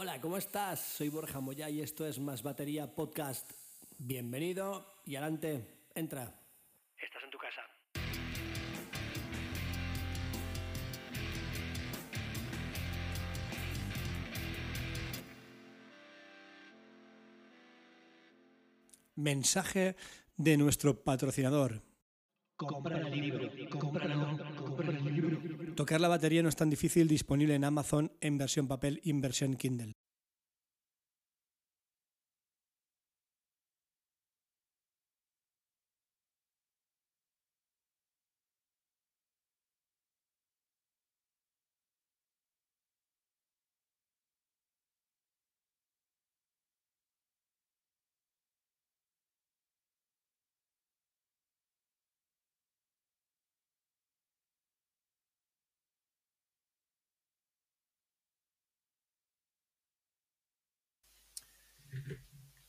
Hola, ¿cómo estás? Soy Borja Moya y esto es Más Batería Podcast. Bienvenido y adelante, entra. Estás en tu casa. Mensaje de nuestro patrocinador. Compra el libro, cómpralo, compra el libro. Tocar la batería no es tan difícil, disponible en Amazon en versión papel y en versión Kindle.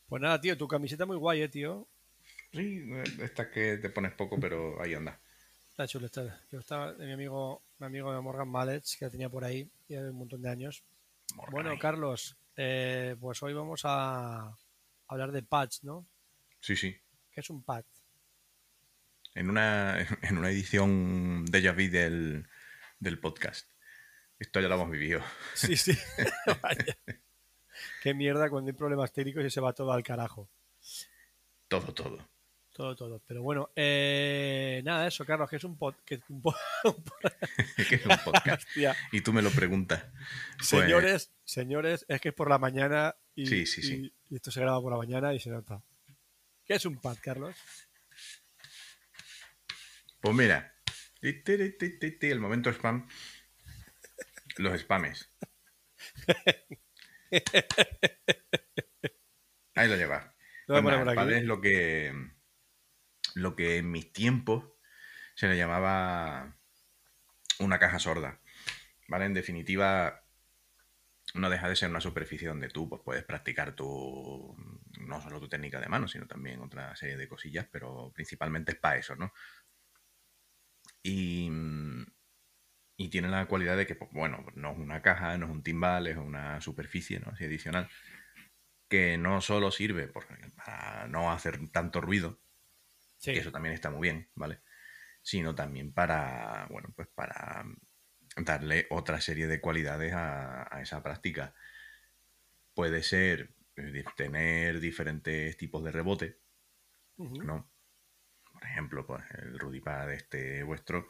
Pues nada, tío, tu camiseta muy guay, eh, tío. Sí, esta que te pones poco, pero ahí anda. Está chulo, está. Yo estaba de mi amigo, mi amigo de Morgan Mallet, que la tenía por ahí, ya de un montón de años. Bueno, Carlos, eh, pues hoy vamos a hablar de pads, ¿no? Sí, sí. ¿Qué es un pad? En una, en una edición de Javi del, del podcast. Esto ya lo hemos vivido. Sí, sí. Vaya. Qué mierda cuando hay problemas técnicos y se va todo al carajo. Todo, todo. Todo, todo. Pero bueno, eh, nada, eso, Carlos, que es un, pod, que es un, ¿Qué es un podcast? Y tú me lo preguntas. Pues, Señores, señores, es que es por la mañana y, Sí, sí, sí. y- y esto se graba por la mañana y se nota. ¿Qué es un pad, Carlos? Pues mira, el momento spam, los spames. Ahí lo llevas. Pues nada, el pad es lo que, lo que en mis tiempos se le llamaba una caja sorda. ¿Vale? En definitiva, no deja de ser una superficie donde tú pues, puedes practicar tu, no solo tu técnica de mano, sino también otra serie de cosillas, pero principalmente es para eso, ¿no? Y, y tiene la cualidad de que, pues, bueno, no es una caja, no es un timbal, es una superficie, ¿no? Así adicional, que no solo sirve por- para no hacer tanto ruido, Sí. que eso también está muy bien, ¿vale? Sino también para, bueno, pues para darle otra serie de cualidades a, a esa práctica. Puede ser eh, tener diferentes tipos de rebote. ¿no? Por ejemplo, pues el Rudipad este vuestro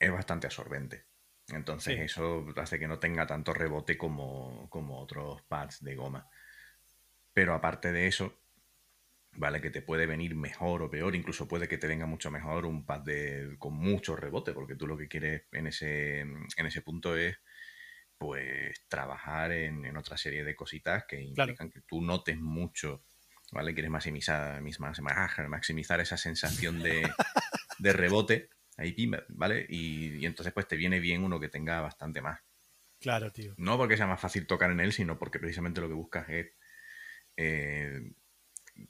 es bastante absorbente. Entonces Sí. eso hace que no tenga tanto rebote como, como otros pads de goma. Pero aparte de eso, ¿vale? Que te puede venir mejor o peor, incluso puede que te venga mucho mejor un pad de, con mucho rebote, porque tú lo que quieres en ese, en ese punto es pues trabajar en, en otra serie de cositas que Claro. implican que tú notes mucho, ¿vale? Quieres maximizar, maximizar esa sensación de, de rebote, ahí ¿vale? Y, y entonces pues te viene bien uno que tenga bastante más. Claro, tío. No porque sea más fácil tocar en él, sino porque precisamente lo que buscas es eh,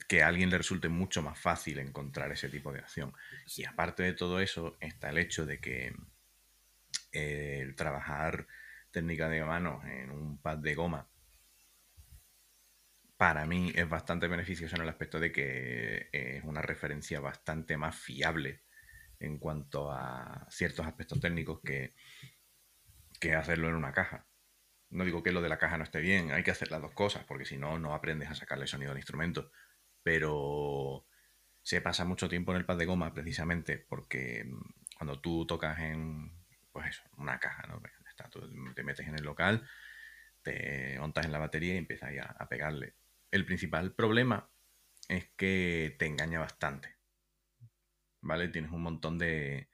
que a alguien le resulte mucho más fácil encontrar ese tipo de acción. Y aparte de todo eso, está el hecho de que eh, el trabajar técnica de mano en un pad de goma, para mí es bastante beneficioso en el aspecto de que es una referencia bastante más fiable en cuanto a ciertos aspectos técnicos que, que hacerlo en una caja. No digo que lo de la caja no esté bien, hay que hacer las dos cosas, porque si no, no aprendes a sacarle sonido al instrumento. Pero se pasa mucho tiempo en el pad de goma precisamente porque mm, cuando tú tocas en, pues una caja, ¿no? Te metes en el local, te montas en la batería y empiezas a pegarle. El principal problema es que te engaña bastante. ¿Vale? Tienes un montón de,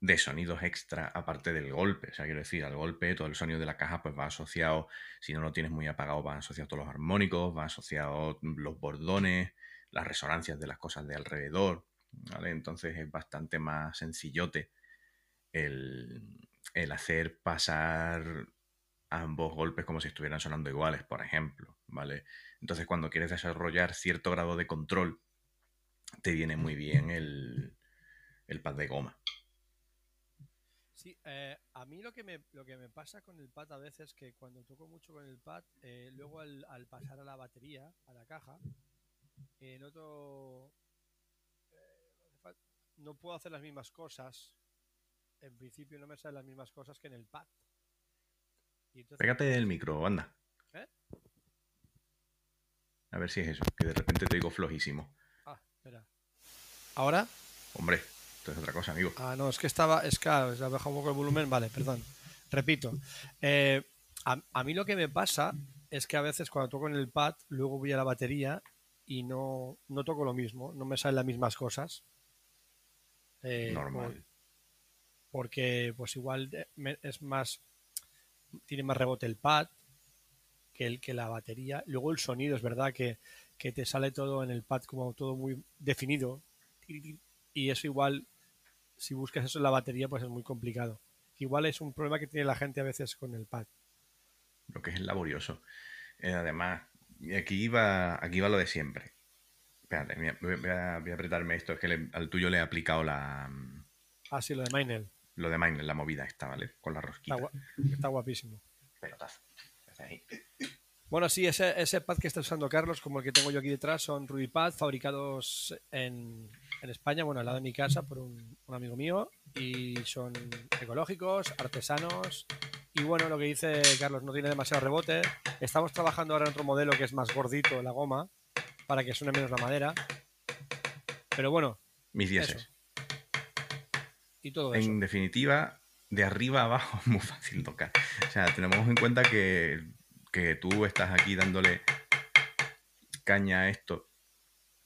de sonidos extra aparte del golpe. O sea, quiero decir, al golpe todo el sonido de la caja pues va asociado, si no lo tienes muy apagado, van asociados todos los armónicos, van asociados los bordones, las resonancias de las cosas de alrededor. ¿vale? Entonces es bastante más sencillote el, el hacer pasar ambos golpes como si estuvieran sonando iguales, por ejemplo, ¿vale? Entonces cuando quieres desarrollar cierto grado de control, te viene muy bien el, el pad de goma. Sí, eh, a mí lo que, me, lo que me pasa con el pad a veces es que cuando toco mucho con el pad, eh, luego al, al pasar a la batería, a la caja, eh, noto... eh, no puedo hacer las mismas cosas. En principio no me salen las mismas cosas que en el pad. Y entonces- Pégate el micro, anda. ¿Eh? A ver si es eso, que de repente te digo flojísimo. Espera. ¿Ahora? Hombre, esto es otra cosa, amigo. Ah, no, es que estaba. Es que se ha bajado un poco el volumen. Vale, perdón. Repito. Eh, a, a mí lo que me pasa es que a veces cuando toco en el pad, luego voy a la batería y no, no toco lo mismo. No me salen las mismas cosas. Eh, Normal. por- porque, pues igual eh, es más. Tiene más rebote el pad que, el, que la batería. Luego el sonido, es verdad que, que te sale todo en el pad como todo muy definido. Y eso igual si buscas eso en la batería, pues es muy complicado. Igual es un problema que tiene la gente a veces con el pad. Lo que es laborioso. Eh, además, aquí va, aquí va lo de siempre. Espérate, voy voy a, voy a apretarme esto. Es que le- al tuyo le he aplicado la, Ah, sí, lo de Minel. lo de Mine, la movida esta, ¿vale? Con la rosquita. Está, está guapísimo. Pelotazo. Ahí. Bueno, sí, ese, ese pad que está usando Carlos, como el que tengo yo aquí detrás, son Rubipad fabricados en, en España, bueno, al lado de mi casa, por un, un amigo mío. Y son ecológicos, artesanos. Y bueno, lo que dice Carlos, no tiene demasiado rebote. Estamos trabajando ahora en otro modelo que es más gordito, la goma, para que suene menos la madera. Pero bueno, Mis dieces. Y todo eso. En definitiva, de arriba a abajo es muy fácil tocar. O sea, tenemos en cuenta que, que tú estás aquí dándole caña a esto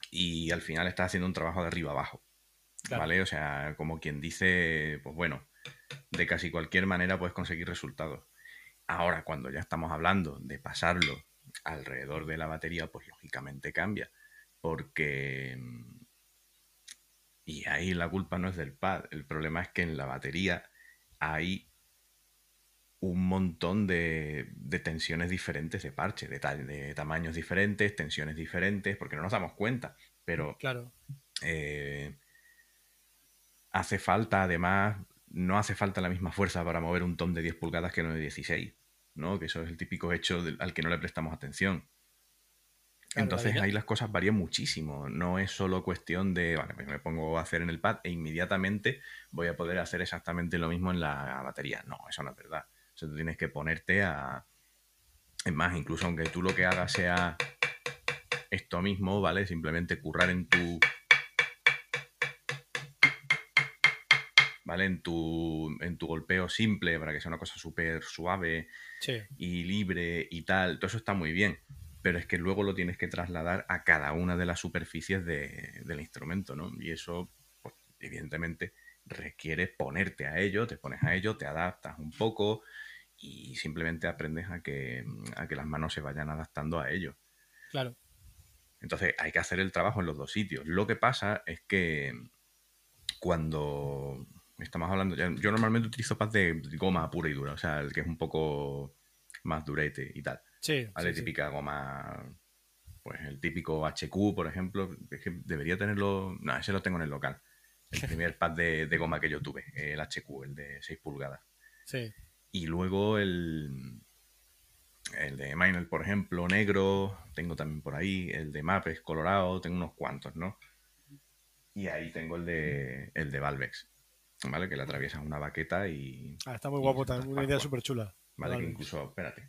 y al final estás haciendo un trabajo de arriba abajo. Claro. ¿Vale? O sea, como quien dice, pues bueno, de casi cualquier manera puedes conseguir resultados. Ahora, cuando ya estamos hablando de pasarlo alrededor de la batería, pues lógicamente cambia. Porque y ahí la culpa no es del pad. El problema es que en la batería hay un montón de, de tensiones diferentes de parche, de, ta- de tamaños diferentes, tensiones diferentes, porque no nos damos cuenta. Pero Claro, eh, hace falta, además, no hace falta la misma fuerza para mover un tom de 10 pulgadas que uno de 16, ¿no? Que eso es el típico hecho del- al que no le prestamos atención. Claro, Entonces la ahí las cosas varían muchísimo. No es solo cuestión de, vale, pues me pongo a hacer en el pad e inmediatamente voy a poder hacer exactamente lo mismo en la batería. No, eso no es verdad. Sea, tú tienes que ponerte a... Es más, incluso aunque tú lo que hagas sea esto mismo, ¿vale? Simplemente currar en tu... ¿Vale? En tu, en tu golpeo simple para que sea una cosa súper suave sí, y libre y tal, todo eso está muy bien, pero es que luego lo tienes que trasladar a cada una de las superficies de- del instrumento, ¿no? Y eso, pues, evidentemente, requiere ponerte a ello, te pones a ello, te adaptas un poco y simplemente aprendes a que, a que las manos se vayan adaptando a ello. claro. Entonces hay que hacer el trabajo en los dos sitios. Lo que pasa es que cuando estamos hablando, yo normalmente utilizo pad de goma pura y dura, o sea, el que es un poco más durete y tal. Sí, ¿Vale? sí, sí. Típica goma, pues el típico HQ, por ejemplo, es que debería tenerlo, no, ese lo tengo en el local. El primer pad de, de goma que yo tuve, el HQ, el de 6 pulgadas. Sí, Y luego el, el de Minor, por ejemplo, negro, tengo también por ahí, el de Mapes colorado, tengo unos cuantos, ¿no? Y ahí tengo el de, el de Valvex, ¿vale? Que le atraviesas una baqueta y, Ah, está muy guapo también, una idea súper chula. ¿vale? Que incluso, espérate,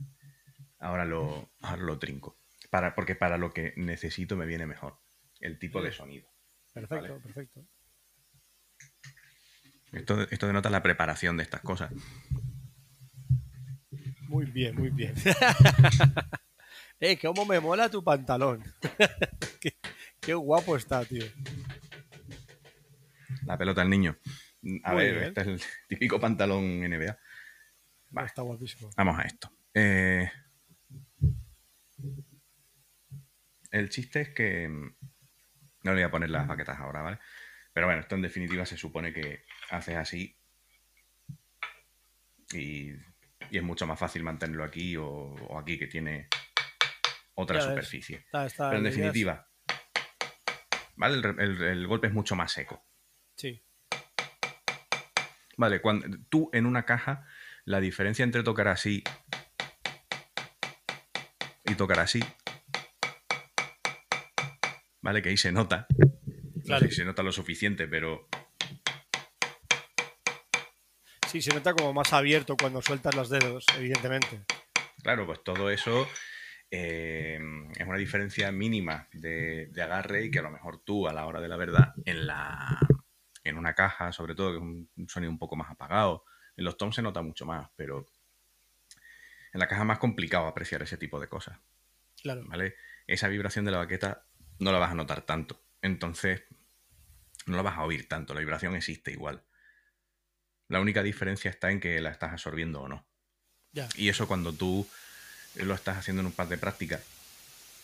ahora lo, ahora lo trinco. Para, porque para lo que necesito me viene mejor, el tipo de sonido. Perfecto, Vale. perfecto. Esto, esto denota la preparación de estas cosas. Muy bien, muy bien. eh, cómo me mola tu pantalón. qué, qué guapo está, tío. La pelota del niño. A Muy ver, bien. este es el típico pantalón NBA. Vale. Está guapísimo. Vamos a esto. Eh, el chiste es que. mm, No le voy a poner las baquetas ahora, ¿vale? Pero bueno, esto en definitiva se supone que haces así. Y, y es mucho más fácil mantenerlo aquí o, o aquí que tiene otra Ya superficie. Está, está, Pero en definitiva, ¿vale? El, el- el golpe es mucho más seco. Sí, Vale, cuando tú en una caja, la diferencia entre tocar así y tocar así, vale, que ahí se nota. No Claro. sé si se nota lo suficiente, pero Sí, se nota como más abierto cuando sueltas los dedos, evidentemente. Claro, pues todo eso eh, es una diferencia mínima de, de agarre y que a lo mejor tú, a la hora de la verdad, en, la, en una caja, sobre todo, que es un, un sonido un poco más apagado, en los toms se nota mucho más, pero en la caja es más complicado apreciar ese tipo de cosas, Claro. ¿vale? Esa vibración de la baqueta no la vas a notar tanto, entonces no la vas a oír tanto, la vibración existe igual. La única diferencia está en que la estás absorbiendo o no. Ya. Y eso cuando tú lo estás haciendo en un pad de práctica,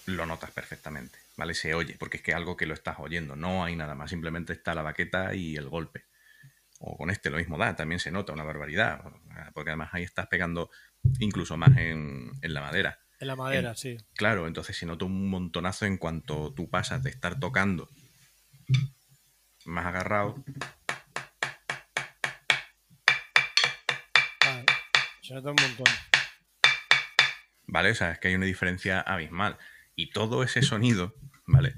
lo notas perfectamente, ¿vale? Se oye, porque es que es algo que lo estás oyendo, no hay nada más, simplemente está la baqueta y el golpe. O con este lo mismo da, también se nota una barbaridad, porque además ahí estás pegando incluso más en, en la madera. En la madera, sí. Claro, entonces se nota un montonazo en cuanto tú pasas de estar tocando más agarrado, Se nota un montón. ¿vale? O sea, es que hay una diferencia abismal. Y todo ese sonido, ¿vale?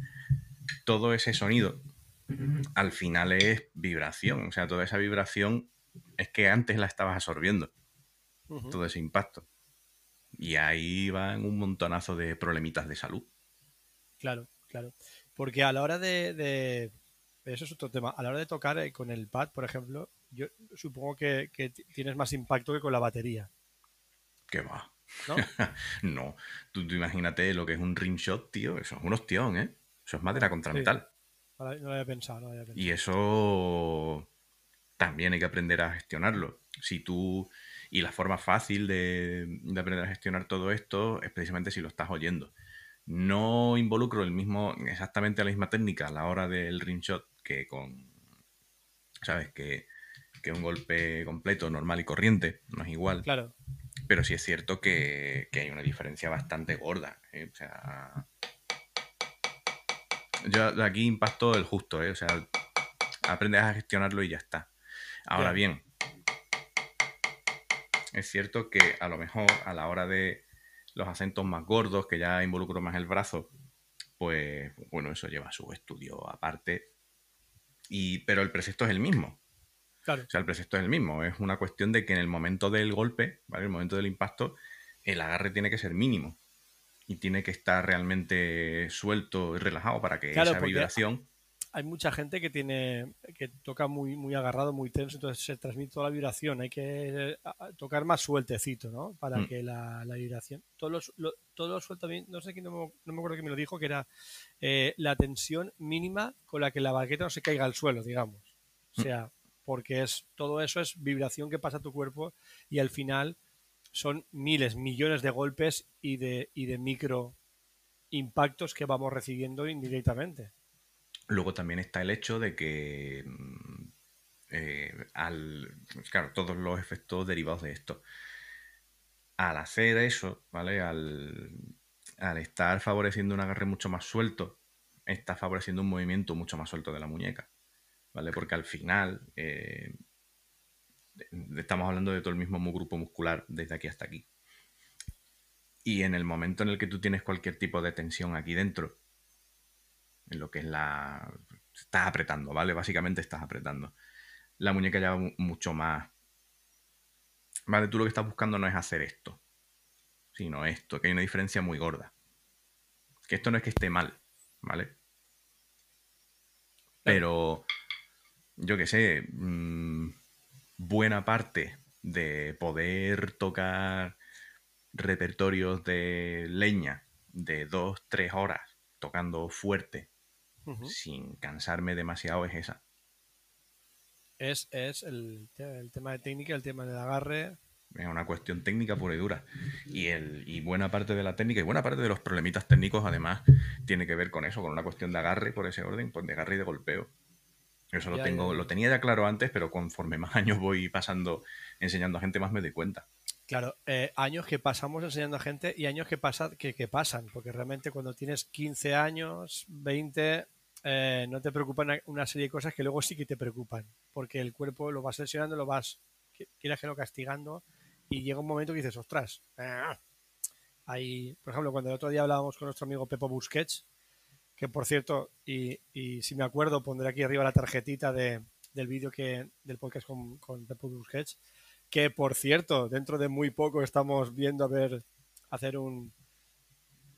Todo ese sonido al final es vibración. O sea, toda esa vibración es que antes la estabas absorbiendo, todo ese impacto. Y ahí van un montonazo de problemitas de salud. Claro, claro. Porque a la hora de, de- Eso es otro tema. A la hora de tocar eh, con el pad, por ejemplo, yo supongo que, tienes más impacto que con la batería, ¿Qué va? ¿no? No, tú, tú imagínate lo que es un rimshot, tío. Eso es un ostión, ¿eh? Eso es madera contra Sí. metal. No lo había pensado, no lo había pensado. Y eso también hay que aprender a gestionarlo. Si tú. Y la forma fácil de, de aprender a gestionar todo esto es precisamente si lo estás oyendo. No involucro el mismo, exactamente la misma técnica a la hora del ring shot que con. ¿Sabes? Que, que un golpe completo, normal y corriente. No es igual. Claro, Pero sí es cierto que, que hay una diferencia bastante gorda. ¿eh? O sea. Yo aquí impacto el justo, ¿eh? O sea, aprendes a gestionarlo y ya está. Ahora bien, es cierto que a lo mejor a la hora de los acentos más gordos, que ya involucro más el brazo, pues bueno, eso lleva su estudio aparte. Y, pero el precepto es el mismo. Claro. O sea, el precepto es el mismo. Es una cuestión de que en el momento del golpe, ¿vale? El momento del impacto, el agarre tiene que ser mínimo. Y tiene que estar realmente suelto y relajado para que Claro, esa vibración. Hay mucha gente que tiene que toca muy muy agarrado, muy tenso, entonces se transmite toda la vibración. Hay que tocar más sueltecito, ¿no? Para Mm. que la, la vibración. Todo lo, su- lo- todo lo suelto. No sé quién, no, me- no me acuerdo quién me lo dijo, que era eh, la tensión mínima con la que la baqueta no se caiga al suelo, digamos. O Mm. Porque es todo eso es vibración que pasa a tu cuerpo y al final son miles, millones de golpes y de, y micro impactos que vamos recibiendo indirectamente. Luego también está el hecho de que. mm, eh, al. Claro, todos los efectos derivados de esto. Al hacer eso, ¿vale? Al, al estar favoreciendo un agarre mucho más suelto, está favoreciendo un movimiento mucho más suelto de la muñeca. ¿Vale? Porque al final. eh, estamos hablando de todo el mismo grupo muscular desde aquí hasta aquí. Y en el momento en el que tú tienes cualquier tipo de tensión aquí dentro, en lo que es la... Estás apretando, ¿vale? Básicamente estás apretando. La muñeca ya va mu- mucho más... Vale, tú lo que estás buscando no es hacer esto, sino esto, que hay una diferencia muy gorda. Que esto no es que esté mal, ¿vale? Pero, yo qué sé, mm, buena parte de poder tocar repertorios de leña de dos, tres horas tocando fuerte sin cansarme demasiado es esa. Es, es el, el tema de técnica, el tema del agarre. Es una cuestión técnica pura y dura. Y, el, y buena parte de la técnica y buena parte de los problemitas técnicos, además, tiene que ver con eso, con una cuestión de agarre por ese orden, pues de agarre y de golpeo. Eso lo tengo, ya, lo tenía ya claro antes, pero conforme más años voy pasando enseñando a gente, más me doy cuenta. Claro, eh, años que pasamos enseñando a gente y años que, pasa, que, que pasan, porque realmente cuando tienes 15 años, 20, eh, no te preocupan una serie de cosas que luego sí que te preocupan. porque el cuerpo lo vas lesionando, lo vas, quieras que lo castigando, y llega un momento que dices, ostras, ah". hay, por ejemplo, cuando el otro día hablábamos con nuestro amigo Pepo Busquets, que por cierto, y, y si me acuerdo, pondré aquí arriba la tarjetita de, del vídeo que del podcast con, con Busquets, que por cierto, dentro de muy poco estamos viendo a ver hacer un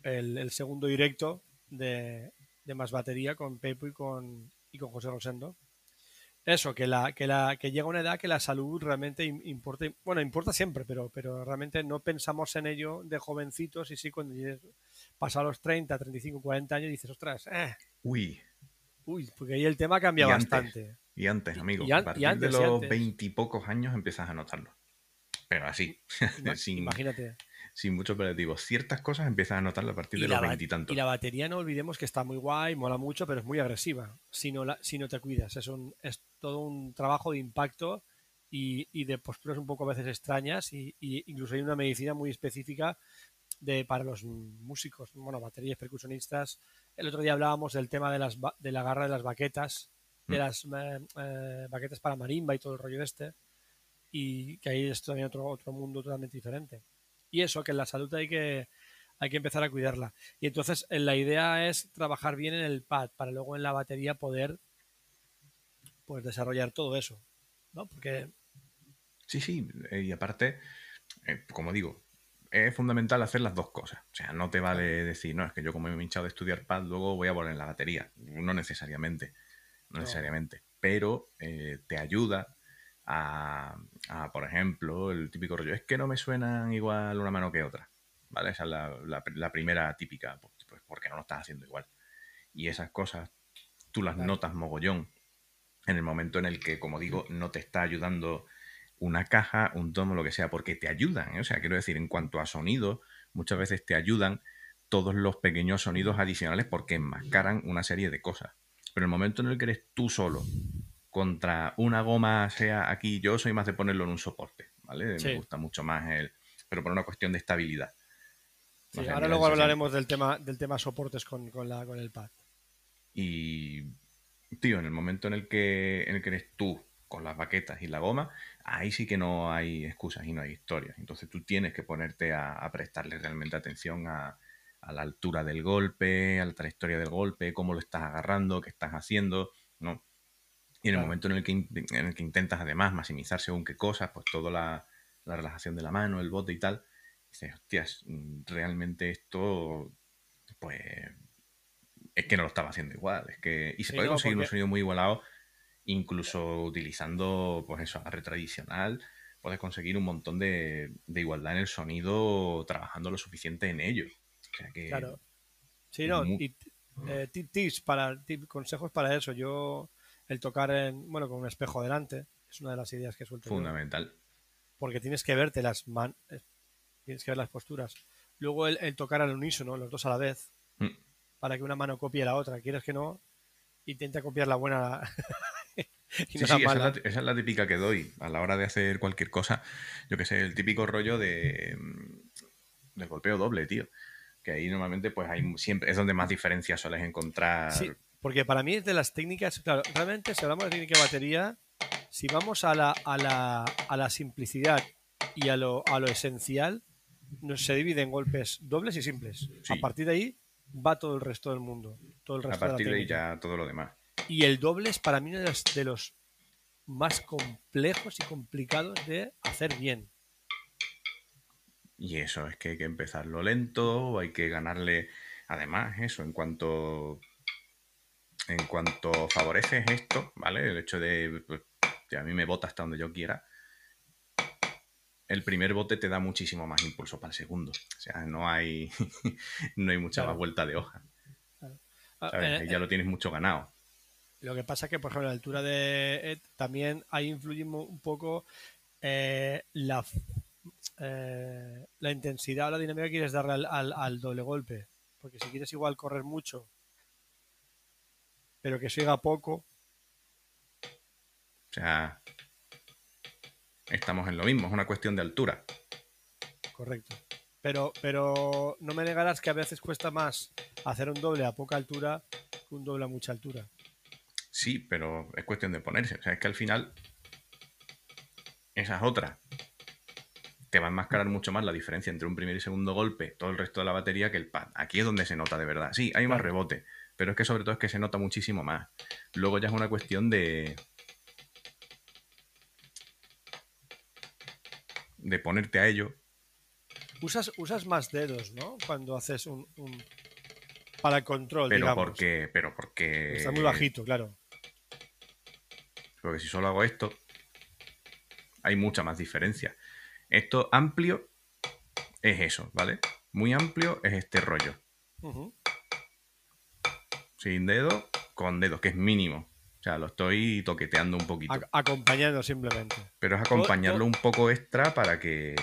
el, segundo directo de, de, más batería con Pepo y con, y con José Rosendo. Eso, que la, que la, que llega una edad que la salud realmente importa, bueno, importa siempre, pero, pero realmente no pensamos en ello de jovencitos y sí cuando pasa los 30, 35, 40 años dices, ostras, eh. Uy. Uy, porque ahí el tema cambia bastante. y antes, amigo, a partir de los veintipocos años empiezas a notarlo. Pero así, sin, imagínate. Sin mucho operativo. Ciertas cosas empiezas a notarlo a partir de los veintitantos. Y la batería no olvidemos que está muy guay, mola mucho, pero es muy agresiva si no, la, si no te cuidas. Es, un, es todo un trabajo de impacto y, y de posturas un poco a veces extrañas y, y, incluso hay una medicina muy específica de, para los músicos, bueno, baterías, percusionistas. El otro día hablábamos del tema de, las, de la garra de las baquetas, de mm. las eh, eh, baquetas para marimba y todo el rollo este, y que ahí es también otro, otro mundo totalmente diferente. Y eso, que en la salud hay que, hay que empezar a cuidarla. Y entonces eh, la idea es trabajar bien en el pad para luego en la batería poder pues desarrollar todo eso, ¿no? Porque... Sí, sí, y aparte, como digo, es fundamental hacer las dos cosas. O sea, no te vale decir, no, es que yo como me he hinchado de estudiar pad, luego voy a poner la batería. No necesariamente. No, necesariamente. Pero eh, te ayuda a, por ejemplo, el típico rollo, es que no me suenan igual una mano que otra. ¿Vale? Esa es la, primera típica, pues, pues, porque no lo estás haciendo igual. Y esas cosas tú las notas mogollón en el momento en el que, como digo, no te está ayudando una caja, un tomo, lo que sea, porque te ayudan. ¿eh? O sea, quiero decir, en cuanto a sonido, muchas veces te ayudan todos los pequeños sonidos adicionales porque enmascaran una serie de cosas. Pero el momento en el que eres tú solo contra una goma, sea aquí, yo soy más de ponerlo en un soporte, ¿vale? Me gusta mucho más el. Pero por una cuestión de estabilidad. Sí, ahora luego hablaremos del tema, del tema soportes con, la, con el pad. Y, tío, en el momento en el que, en el que eres tú con las baquetas y la goma, ahí sí que no hay excusas y no hay historias. Entonces tú tienes que ponerte a, prestarle realmente atención a, la altura del golpe, a la trayectoria del golpe, cómo lo estás agarrando, qué estás haciendo, ¿no? Y en el momento en el, que, en el que intentas además maximizar según qué cosas, pues toda la, relajación de la mano, el bote y tal, dices, hostias, realmente esto, pues, es que no lo estaba haciendo igual. Es que, y se puede conseguir un sonido muy igualado incluso utilizando, pues eso, la red tradicional, puedes conseguir un montón de, igualdad en el sonido trabajando lo suficiente en ello. claro. Sí, no, y, eh, tips para, consejos para eso. Yo, el tocar en, bueno, con un espejo delante, es una de las ideas que suelto. Fundamental. porque tienes que verte las man, eh, tienes que ver las posturas. Luego el, tocar al unísono, los dos a la vez, mm. Para que una mano copie la otra. Quieres que no, intenta copiar la buena sí, sí, esa es, la, típica que doy a la hora de hacer cualquier cosa. Yo que sé, el típico rollo de mm, del golpeo doble, tío. Que ahí normalmente pues hay siempre es donde más diferencias sueles encontrar. Sí, porque para mí es de las técnicas, claro, realmente si hablamos de técnica de batería, si vamos a la, a la, a la simplicidad y a lo, a lo esencial, se divide en golpes dobles y simples. A partir de ahí va todo el resto del mundo. Todo el resto a partir de ahí ya todo lo demás. Y el doble es para mí uno de los, más complejos y complicados de hacer bien. Y eso, es que hay que empezarlo lento, hay que ganarle. Además, eso, en cuanto. En cuanto favoreces esto, ¿vale? El hecho de. Pues, que a mí me bota hasta donde yo quiera. El primer bote te da muchísimo más impulso para el segundo. O sea, no hay. no hay mucha más vuelta de hoja. Ah, eh, ya eh, lo tienes mucho ganado. Lo que pasa es que, por ejemplo, la altura de Ed también ahí influye un poco eh, la, eh, la intensidad o la dinámica que quieres darle al, doble golpe. Porque si quieres igual correr mucho, pero que siga poco. O sea, estamos en lo mismo, es una cuestión de altura. Correcto. Pero, pero no me negarás que a veces cuesta más hacer un doble a poca altura que un doble a mucha altura. Sí, pero es cuestión de ponerse. O sea, es que al final esas otras te va a enmascarar mucho más la diferencia entre un primer y segundo golpe, todo el resto de la batería que el pad. Aquí es donde se nota de verdad. Sí, hay más rebote, pero es que sobre todo es que se nota muchísimo más. Luego ya es una cuestión de. De ponerte a ello. Usas, usas más dedos, ¿no? Cuando haces un. un- Para el control, Pero digamos. porque. Pero porque. Está muy bajito, claro. Porque si solo hago esto, hay mucha más diferencia. Esto amplio es eso, ¿vale? Muy amplio es este rollo. Sin dedo, con dedos, que es mínimo. O sea, lo estoy toqueteando un poquito. Ac- acompañando simplemente. Pero es acompañarlo un poco extra para que.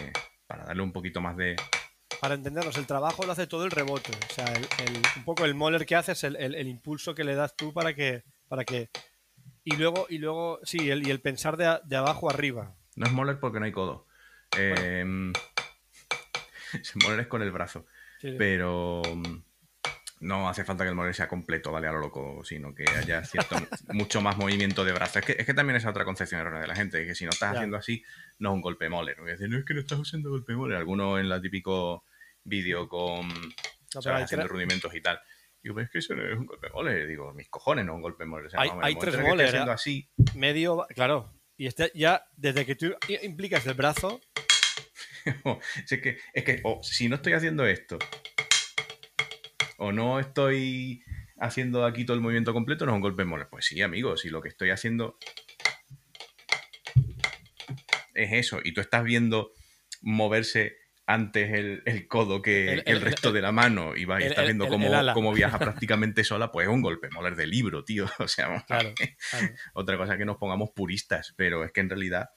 para darle un poquito más de. Para entendernos, el trabajo lo hace todo el rebote. O sea, el, el- un poco el moller que haces, el, el- impulso que le das tú para que. para que. Y luego, y luego, sí, el, y el pensar de, a- de abajo arriba. No es moler porque no hay codo. Eh, moler es con el brazo. Sí. pero no hace falta que el moler sea completo, ¿vale? A lo loco, sino que haya cierto, mucho más movimiento de brazo. Es que, es que también es otra concepción errónea de la gente, que si no estás Ya. haciendo así, no es un golpe dicen, no es que no estás usando golpe moler. Algunos en la típico vídeo con No, ¿sabes? haciendo rudimentos y tal. Digo, pero es que eso no es un golpe moler. Digo, mis cojones no es un golpe. O sea, Hay- tres moler, haciendo ¿eh? así, medio. Claro. Y este, ya, desde que tú implicas el brazo, es que, es que o si no estoy haciendo esto, o no estoy haciendo aquí todo el movimiento completo, no es un golpe moler. Pues sí, amigo, si lo que estoy haciendo es eso, y tú estás viendo moverse antes el, el codo que El- el, el- resto de la mano y, vas, y estás viendo cómo, cómo viaja prácticamente sola, pues es un golpe moler de libro, tío. O sea, claro. claro. Otra cosa es que nos pongamos puristas, pero es que en realidad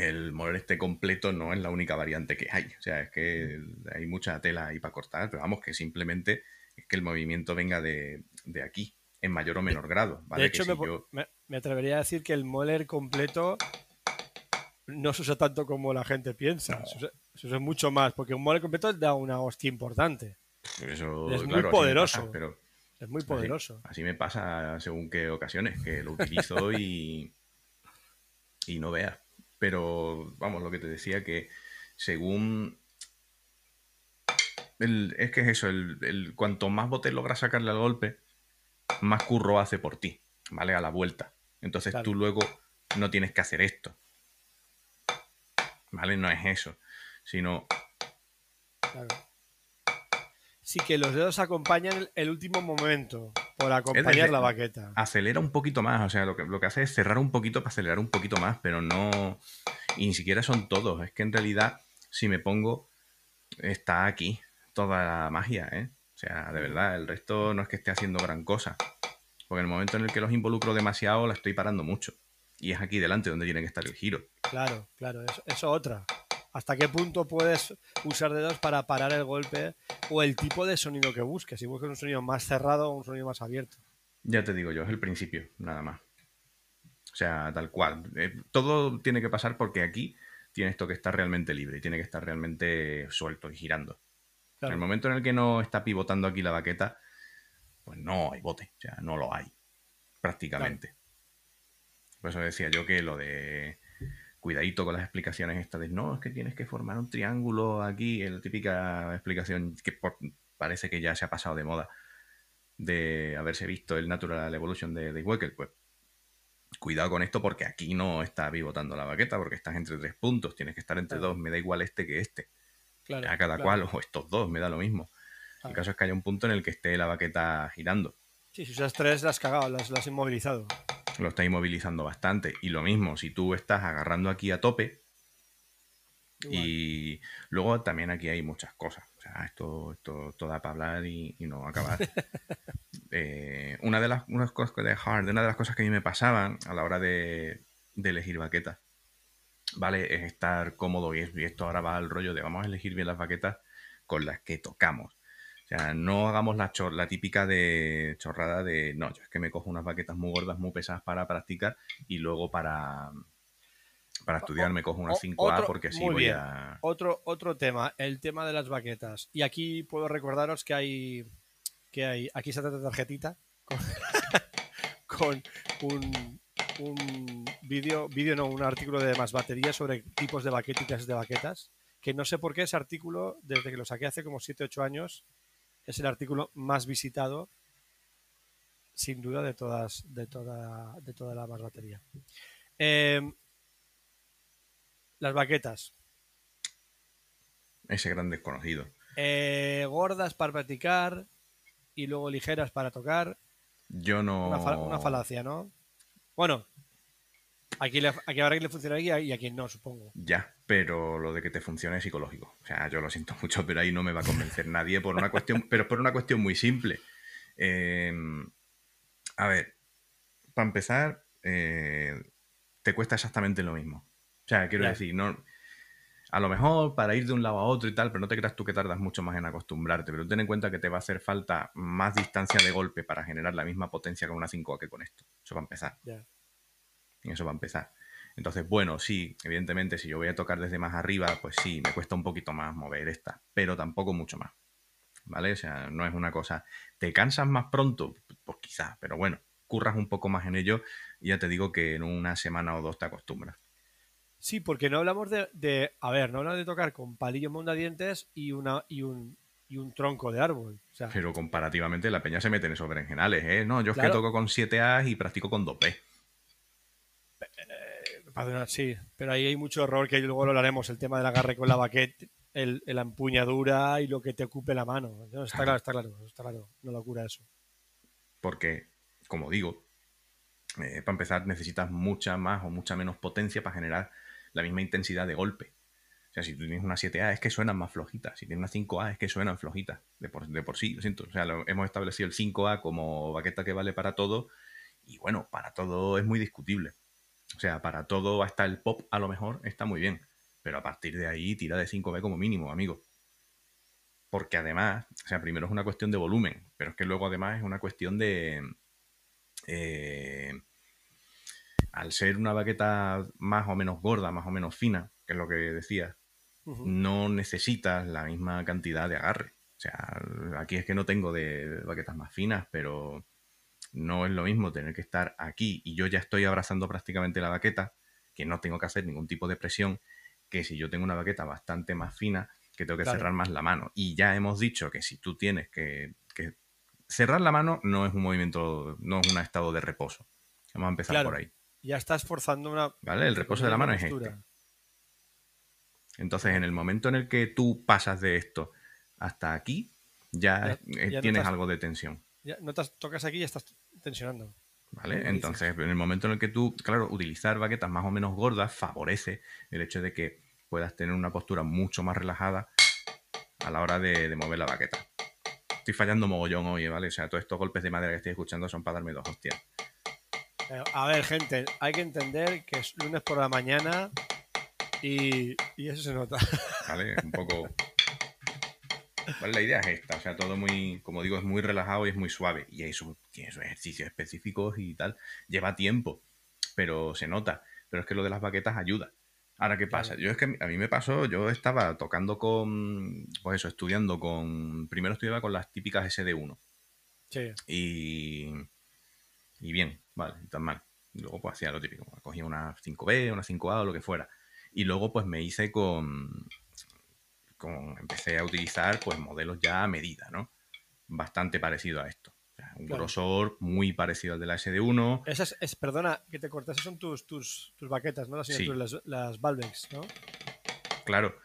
el moler este completo no es la única variante que hay. O sea, es que hay mucha tela ahí para cortar, pero vamos, que simplemente es que el movimiento venga de, de aquí, en mayor o menor grado. ¿vale? De hecho, si me, yo- me- atrevería a decir que el moller completo no se usa tanto como la gente piensa. Se, usa, se usa mucho más, porque un moller completo da una hostia importante. eso, es muy claro, poderoso. pasa, pero Es muy así- poderoso. Así, me pasa según qué ocasiones, que lo utilizo y, y no veas. Pero vamos, lo que te decía, que según el- es que es eso, el, el- cuanto más botes logras sacarle al golpe, más curro hace por ti, ¿vale? A la vuelta. Entonces Claro. tú luego no tienes que hacer esto. ¿Vale? No es eso. Sino, Claro. Sí que los dedos acompañan el, el último momento por acompañar la baqueta. acelera un poquito más. O sea, lo que, lo que hace es cerrar un poquito para acelerar un poquito más, pero no. Y ni siquiera son todos. Es que en realidad, si me pongo, está aquí toda la magia, ¿eh? O sea, de verdad, el resto no es que esté haciendo gran cosa. Porque en el momento en el que los involucro demasiado, la estoy parando mucho. Y es aquí delante donde tiene que estar el giro. Claro, claro, eso, eso otra. ¿Hasta qué punto puedes usar dedos para parar el golpe o el tipo de sonido que busques? Si buscas un sonido más cerrado o un sonido más abierto. Ya te digo yo, es el principio, nada más. O sea, tal cual. Eh, todo tiene que pasar porque aquí tiene esto que estar realmente libre y tiene que estar realmente suelto y girando. En el Claro, momento en el que no está pivotando aquí la baqueta, pues no hay bote, o sea, no lo hay, prácticamente. Por eso decía yo que lo de cuidadito con las explicaciones estas de no, es que tienes que formar un triángulo aquí, la típica explicación que por- parece que ya se ha pasado de moda de haberse visto el Natural Evolution de, de Wecker, pues cuidado con esto porque aquí no está pivotando la baqueta, porque estás entre tres puntos, tienes que estar entre Claro. dos, me da igual este que este claro, a cada claro. cual, o estos dos, me da lo mismo. El caso es que haya un punto en el que esté la baqueta girando. Sí, si usas tres, las has cagado, las, las has inmovilizado. Lo está inmovilizando bastante. Y lo mismo, si tú estás agarrando aquí a tope, Igual. y luego también aquí hay muchas cosas. O sea, esto, esto, esto da para hablar y, y no acabar. Eh, una de las unas cosas que de hard, una de las cosas que a mí me pasaban a la hora de, de elegir baquetas, ¿vale? Es estar cómodo y, es- y esto ahora va al rollo de vamos a elegir bien las baquetas con las que tocamos. O sea, no hagamos la, chor- la típica de chorrada de no, yo es que me cojo unas baquetas muy gordas, muy pesadas para practicar y luego para, para estudiar me cojo unas o- 5A otro- porque así voy bien. a... Otro, otro tema, el tema de las baquetas. Y aquí puedo recordaros que hay. que hay. Aquí está la tarjetita con, con un, un vídeo, vídeo no, un artículo de más baterías sobre tipos de baquéticas de baquetas, que no sé por qué ese artículo, desde que lo saqué hace como 7-8 años, es el artículo más visitado, sin duda, de todas, de toda, de toda la más batería. Eh, las baquetas. Ese gran desconocido. Eh, gordas para practicar y luego ligeras para tocar. Yo no. Una, fal- una falacia, ¿no? Bueno, aquí, le, aquí habrá quien le funcionaría y a quien no, supongo. Ya, pero lo de que te funcione es psicológico. O sea, yo lo siento mucho, pero ahí no me va a convencer nadie por una cuestión, pero por una cuestión muy simple. Eh, a ver, para empezar, eh, te cuesta exactamente lo mismo. O sea, quiero Ya. decir, no. A lo mejor para ir de un lado a otro y tal, pero no te creas tú que tardas mucho más en acostumbrarte. Pero ten en cuenta que te va a hacer falta más distancia de golpe para generar la misma potencia con una 5A que con esto. Eso va a empezar. Ya. Y eso va a empezar. Entonces, bueno, sí, evidentemente, si yo voy a tocar desde más arriba, pues sí, me cuesta un poquito más mover esta, pero tampoco mucho más. ¿Vale? O sea, no es una cosa. ¿Te cansas más pronto? Pues quizás, pero bueno, curras un poco más en ello y ya te digo que en una semana o dos te acostumbras. Sí, porque no hablamos de, de- a ver, no hablamos de tocar con palillos mondadientes y una y un y un tronco de árbol. O sea, Pero comparativamente la peña se mete en esos berenjenales, ¿eh? No, yo es Claro. que toco con 7A y practico con 2B. Sí, pero ahí hay mucho error que luego lo hablaremos, el tema del agarre con la baqueta, la empuñadura y lo que te ocupe la mano. No, está claro, está claro, está claro, una locura eso. Porque, como digo, eh, para empezar necesitas mucha más o mucha menos potencia para generar la misma intensidad de golpe. O sea, si tú tienes una 7A es que suenan más flojitas, si tienes una 5A es que suenan flojitas, de por, de por sí, lo siento. O sea, lo- hemos establecido el 5A como baqueta que vale para todo y bueno, para todo es muy discutible. O sea, para todo hasta el pop a lo mejor está muy bien, pero a partir de ahí tira de 5B como mínimo, amigo. Porque además, o sea, primero es una cuestión de volumen, pero es que luego además es una cuestión de... eh, al ser una baqueta más o menos gorda, más o menos fina, que es lo que decías, no necesitas la misma cantidad de agarre. O sea, aquí es que no tengo de baquetas más finas, pero no es lo mismo tener que estar aquí y yo ya estoy abrazando prácticamente la baqueta, que no tengo que hacer ningún tipo de presión, que si yo tengo una baqueta bastante más fina, que tengo que Claro. cerrar más la mano. Y ya hemos dicho que si tú tienes que, que cerrar la mano no es un movimiento, no es un estado de reposo. Vamos a empezar Claro. por ahí. Ya estás forzando una. ¿Vale? El reposo de la mano es este. Entonces, en el momento en el que tú pasas de esto hasta aquí, ya, Ya- eh, ya tienes algo de tensión. Ya, no te tocas aquí y ya estás tensionando. ¿Vale? Entonces, en el momento en el que tú, claro, utilizar baquetas más o menos gordas favorece el hecho de que puedas tener una postura mucho más relajada a la hora de, de mover la baqueta. Estoy fallando mogollón hoy, ¿vale? O sea, todos estos golpes de madera que estoy escuchando son para darme dos hostias. Eh, A ver, gente, hay que entender que es lunes por la mañana y, y eso se nota. ¿Vale? Un poco. La idea es esta, o sea, todo muy, como digo, es muy relajado y es muy suave. Y eso tiene sus ejercicios específicos y tal. Lleva tiempo, pero se nota. Pero es que lo de las baquetas ayuda. Ahora, ¿qué pasa? Claro. Yo es que a mí me pasó, yo estaba tocando con, pues eso, estudiando con, primero estudiaba con las típicas SD1 Sí, y, y bien, vale, tan mal. Luego pues hacía lo típico, cogía una 5B, una 5A o lo que fuera. Y luego pues me hice con, con empecé a utilizar pues modelos ya a medida, ¿no? Bastante parecido a esto. O sea, un Claro. grosor muy parecido al de la SD1. esas, es, perdona que te cortes, esas son tus, tus, tus baquetas, ¿no? Las Sí. las, las Valvex, ¿no? Claro,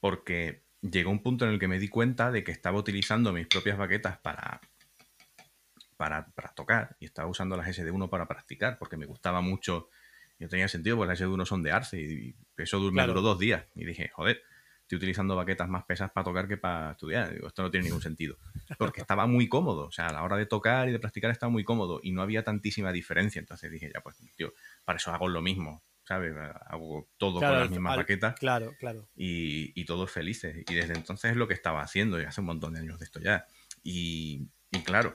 porque llegó un punto en el que me di cuenta de que estaba utilizando mis propias baquetas para, para, para tocar y estaba usando las SD1 para practicar porque me gustaba mucho. Y no tenía sentido, pues las SD1 son de Arce y eso me Claro. duró dos días. Y dije, joder, estoy utilizando baquetas más pesas para tocar que para estudiar. Digo, esto no tiene ningún sentido. Porque estaba muy cómodo, o sea, a la hora de tocar y de practicar estaba muy cómodo y no había tantísima diferencia. Entonces dije, ya, pues, tío, para eso hago lo mismo, ¿sabes? Hago todo Claro, con las mismas al- baquetas Claro, claro. y, y todos felices. Y desde entonces es lo que estaba haciendo, y hace un montón de años de esto ya. Y, y claro,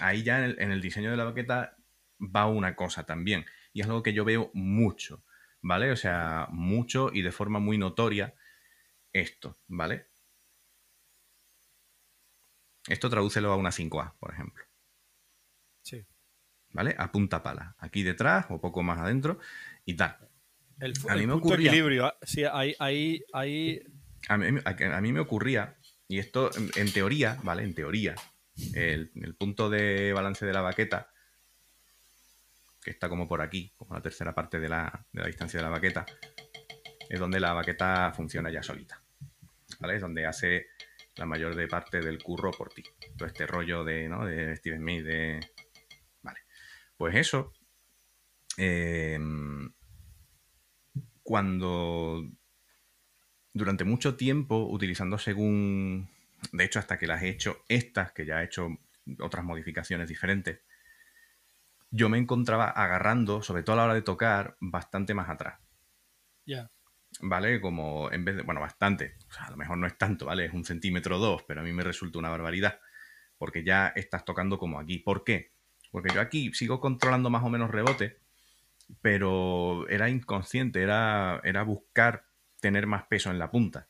ahí ya en el, en el diseño de la baqueta va una cosa también, y es algo que yo veo mucho, ¿vale? O sea, mucho y de forma muy notoria esto, ¿vale? Esto tradúcelo a una 5A, por ejemplo. Sí. ¿Vale? A punta pala. Aquí detrás o poco más adentro y tal. El, A mí el me punto ocurría- equilibrio. ah, Sí, ahí, ahí, ahí. A mí, a- a mí me ocurría, y esto en, en teoría, ¿vale? En teoría, el, el punto de balance de la baqueta, que está como por aquí, como la tercera parte de la, de la distancia de la baqueta, es donde la baqueta funciona ya solita. ¿Vale? Es donde hace la mayor parte del curro por ti. Todo este rollo de, ¿no? de Steve Smith, de... Vale. Pues eso, eh, cuando durante mucho tiempo utilizando según, de hecho hasta que las he hecho estas, que ya he hecho otras modificaciones diferentes, yo me encontraba agarrando, sobre todo a la hora de tocar, bastante más atrás. Ya. ¿Vale? Como en vez de, bueno, bastante, o sea, a lo mejor no es tanto, ¿vale? Es un centímetro o dos, pero a mí me resulta una barbaridad, porque ya estás tocando como aquí. ¿Por qué? Porque yo aquí sigo controlando más o menos rebote, pero era inconsciente, era, era buscar tener más peso en la punta.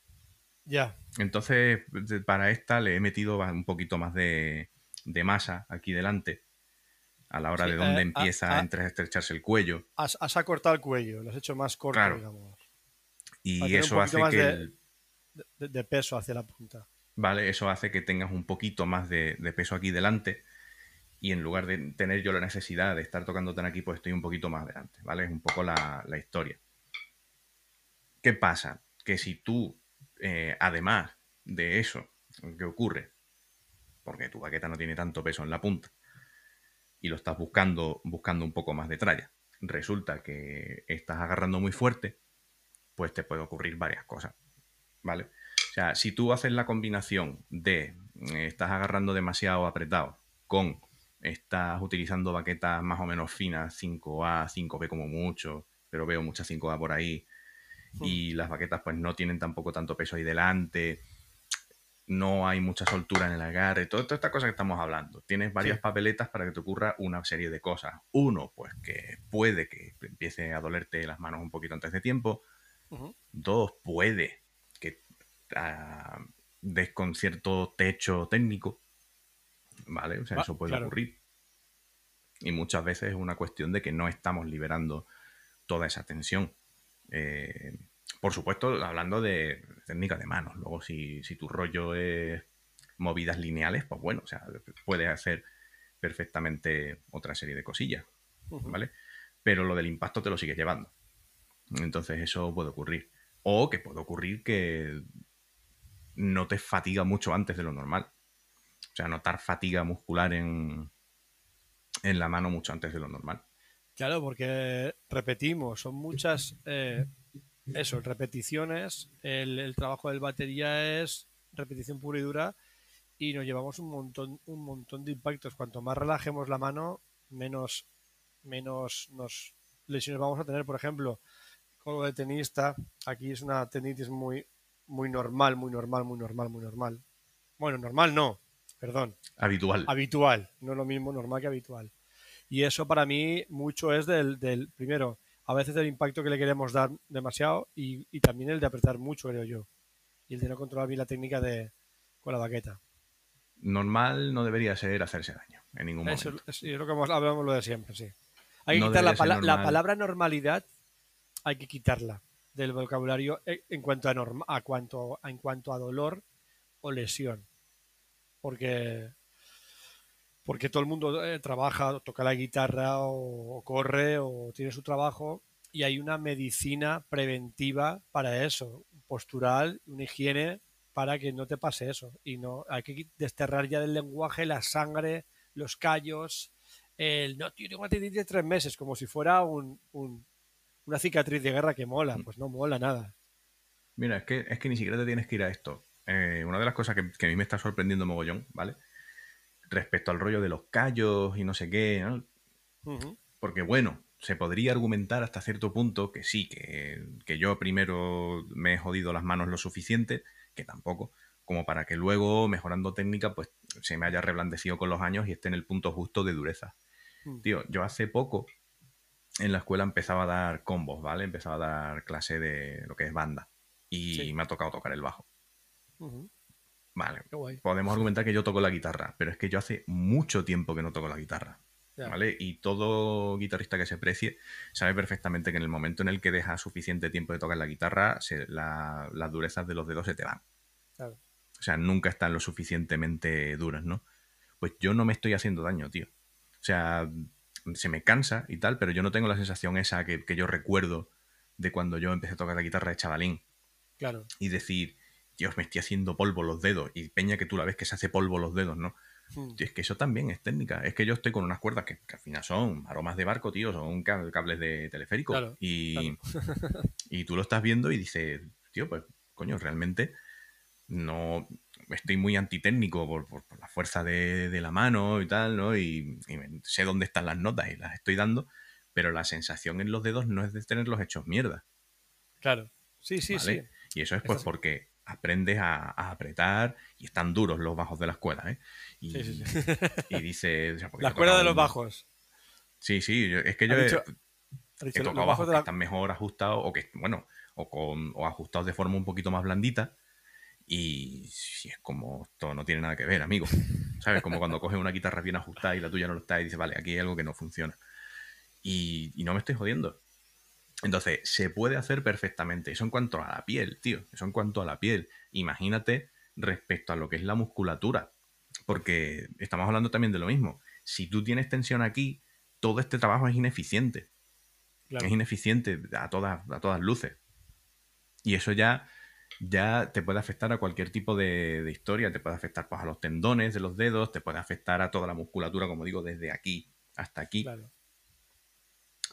Ya. Entonces, para esta le he metido un poquito más de, de masa aquí delante, a la hora Sí, de eh, empieza ah, a entre- estrecharse el cuello. Has, has acortado el cuello, lo has hecho más corto, Claro. digamos. Y eso hace que de- el- De, de peso hacia la punta. ¿vale? Eso hace que tengas un poquito más de, de peso aquí delante y en lugar de tener yo la necesidad de estar tocando tan aquí, pues estoy un poquito más delante, ¿vale? Es un poco la, la historia. ¿Qué pasa? Que si tú, eh, además de eso, ¿qué ocurre? Porque tu baqueta no tiene tanto peso en la punta y lo estás buscando, buscando un poco más de tralla. Resulta que estás agarrando muy fuerte, pues te puede ocurrir varias cosas, ¿vale? O sea, si tú haces la combinación de eh, estás agarrando demasiado apretado con estás utilizando baquetas más o menos finas, 5A, 5B como mucho, pero veo muchas 5A por ahí, y las baquetas pues no tienen tampoco tanto peso ahí delante, no hay mucha soltura en el agarre, todo- toda esta cosa que estamos hablando. Tienes varias Sí. papeletas para que te ocurra una serie de cosas. Uno, pues que puede que empiece a dolerte las manos un poquito antes de tiempo. Dos, puede que ah, des con cierto techo técnico. ¿Vale? O sea, eso puede claro. ocurrir. Y muchas veces es una cuestión de que no estamos liberando toda esa tensión. Eh, por supuesto, hablando de técnica de manos. Luego, si, si tu rollo es movidas lineales, pues bueno, o sea, puedes hacer perfectamente otra serie de cosillas. ¿vale? Pero lo del impacto te lo sigues llevando. Entonces eso puede ocurrir. O que puede ocurrir que no te fatiga mucho antes de lo normal. O sea, notar fatiga muscular en, en la mano mucho antes de lo normal. Claro, porque repetimos, son muchas, eh, eso, repeticiones, el, el trabajo del batería es repetición pura y dura y nos llevamos un montón, un montón de impactos. Cuanto más relajemos la mano, menos, menos nos lesiones vamos a tener. Por ejemplo, con lo de tenista, aquí es una tendinitis muy, muy normal, muy normal, muy normal, muy normal. Bueno, normal no, perdón, Habitual. habitual, no es lo mismo normal que habitual. Y eso para mí mucho es del, del primero, a veces del impacto que le queremos dar demasiado y, y también el de apretar mucho, creo yo. Y el de no controlar bien la técnica de con la baqueta. Normal no debería ser hacerse daño en ningún momento. Es, es lo que hemos- hablamos lo de siempre, sí. Hay que No quitar la, pala- la palabra normalidad, hay que quitarla del vocabulario en en cuanto a, norma- a cuanto, en cuanto a dolor o lesión. Porque porque todo el mundo eh, trabaja, toca la guitarra o, o corre o tiene su trabajo y hay una medicina preventiva para eso, postural, una higiene para que no te pase eso y no hay que desterrar ya del lenguaje la sangre, los callos, el no tío, tengo una tendinitis de tres meses como si fuera un, un- una cicatriz de guerra que mola, pues no mola nada. Mira, es que, es que ni siquiera te tienes que ir a esto. Eh, una de las cosas que, que a mí me está sorprendiendo mogollón, ¿vale? Respecto al rollo de los callos y no sé qué, ¿no? Porque bueno, se podría argumentar hasta cierto punto que sí, que, que yo primero me he jodido las manos lo suficiente, que tampoco, como para que luego, mejorando técnica, pues se me haya reblandecido con los años y esté en el punto justo de dureza. Mm. Tío, yo hace poco en la escuela empezaba a dar combos, ¿vale? Empezaba a dar clase de lo que es banda. Y Sí. me ha tocado tocar el bajo. Vale, Qué guay. podemos argumentar que yo toco la guitarra, pero es que yo hace mucho tiempo que no toco la guitarra. ¿vale? Y todo guitarrista que se precie sabe perfectamente que en el momento en el que dejas suficiente tiempo de tocar la guitarra, se- la- las durezas de los dedos se te van. Claro. O sea, nunca están lo suficientemente duras, ¿no? Pues yo no me estoy haciendo daño, tío. O sea, se me cansa y tal, pero yo no tengo la sensación esa que, que yo recuerdo de cuando yo empecé a tocar la guitarra de chavalín Claro. y decir, Dios, me estoy haciendo polvo los dedos. Y peña que tú la ves que se hace polvo los dedos, ¿no? Mm. Tío, es que eso también es técnica. Es que yo estoy con unas cuerdas que, que al final son aromas de barco, tío, son ca- cables de teleférico. Claro, y, y tú lo estás viendo y dices, tío, pues, coño, realmente no estoy muy antitécnico por, por- por la fuerza de, de la mano y tal, ¿no? Y, y me- sé dónde están las notas y las estoy dando, pero la sensación en los dedos no es de tenerlos hechos mierda. Claro. Sí, sí, ¿vale? sí. Y eso es pues porque aprendes a, a apretar y están duros los bajos de las cuerdas, ¿eh? Y, Sí, sí, sí. y dice... o sea, Las cuerdas de los bajos. Sí, sí, yo- es que yo he, dicho- he tocado bajos que la- están mejor ajustados o que, bueno, o, con, o ajustados de forma un poquito más blandita. Y si es como, esto no tiene nada que ver, amigo. ¿Sabes? Como cuando coges una guitarra bien ajustada y la tuya no lo está y dices, vale, aquí hay algo que no funciona. Y, y no me estoy jodiendo. Entonces, se puede hacer perfectamente. Eso en cuanto a la piel, tío. Eso en cuanto a la piel. Imagínate respecto a lo que es la musculatura. Porque estamos hablando también de lo mismo. Si tú tienes tensión aquí, todo este trabajo es ineficiente. Claro. Es ineficiente a todas, a todas luces. Y eso ya, ya te puede afectar a cualquier tipo de, de historia. Te puede afectar pues, a los tendones de los dedos, te puede afectar a toda la musculatura, como digo, desde aquí hasta aquí. Claro.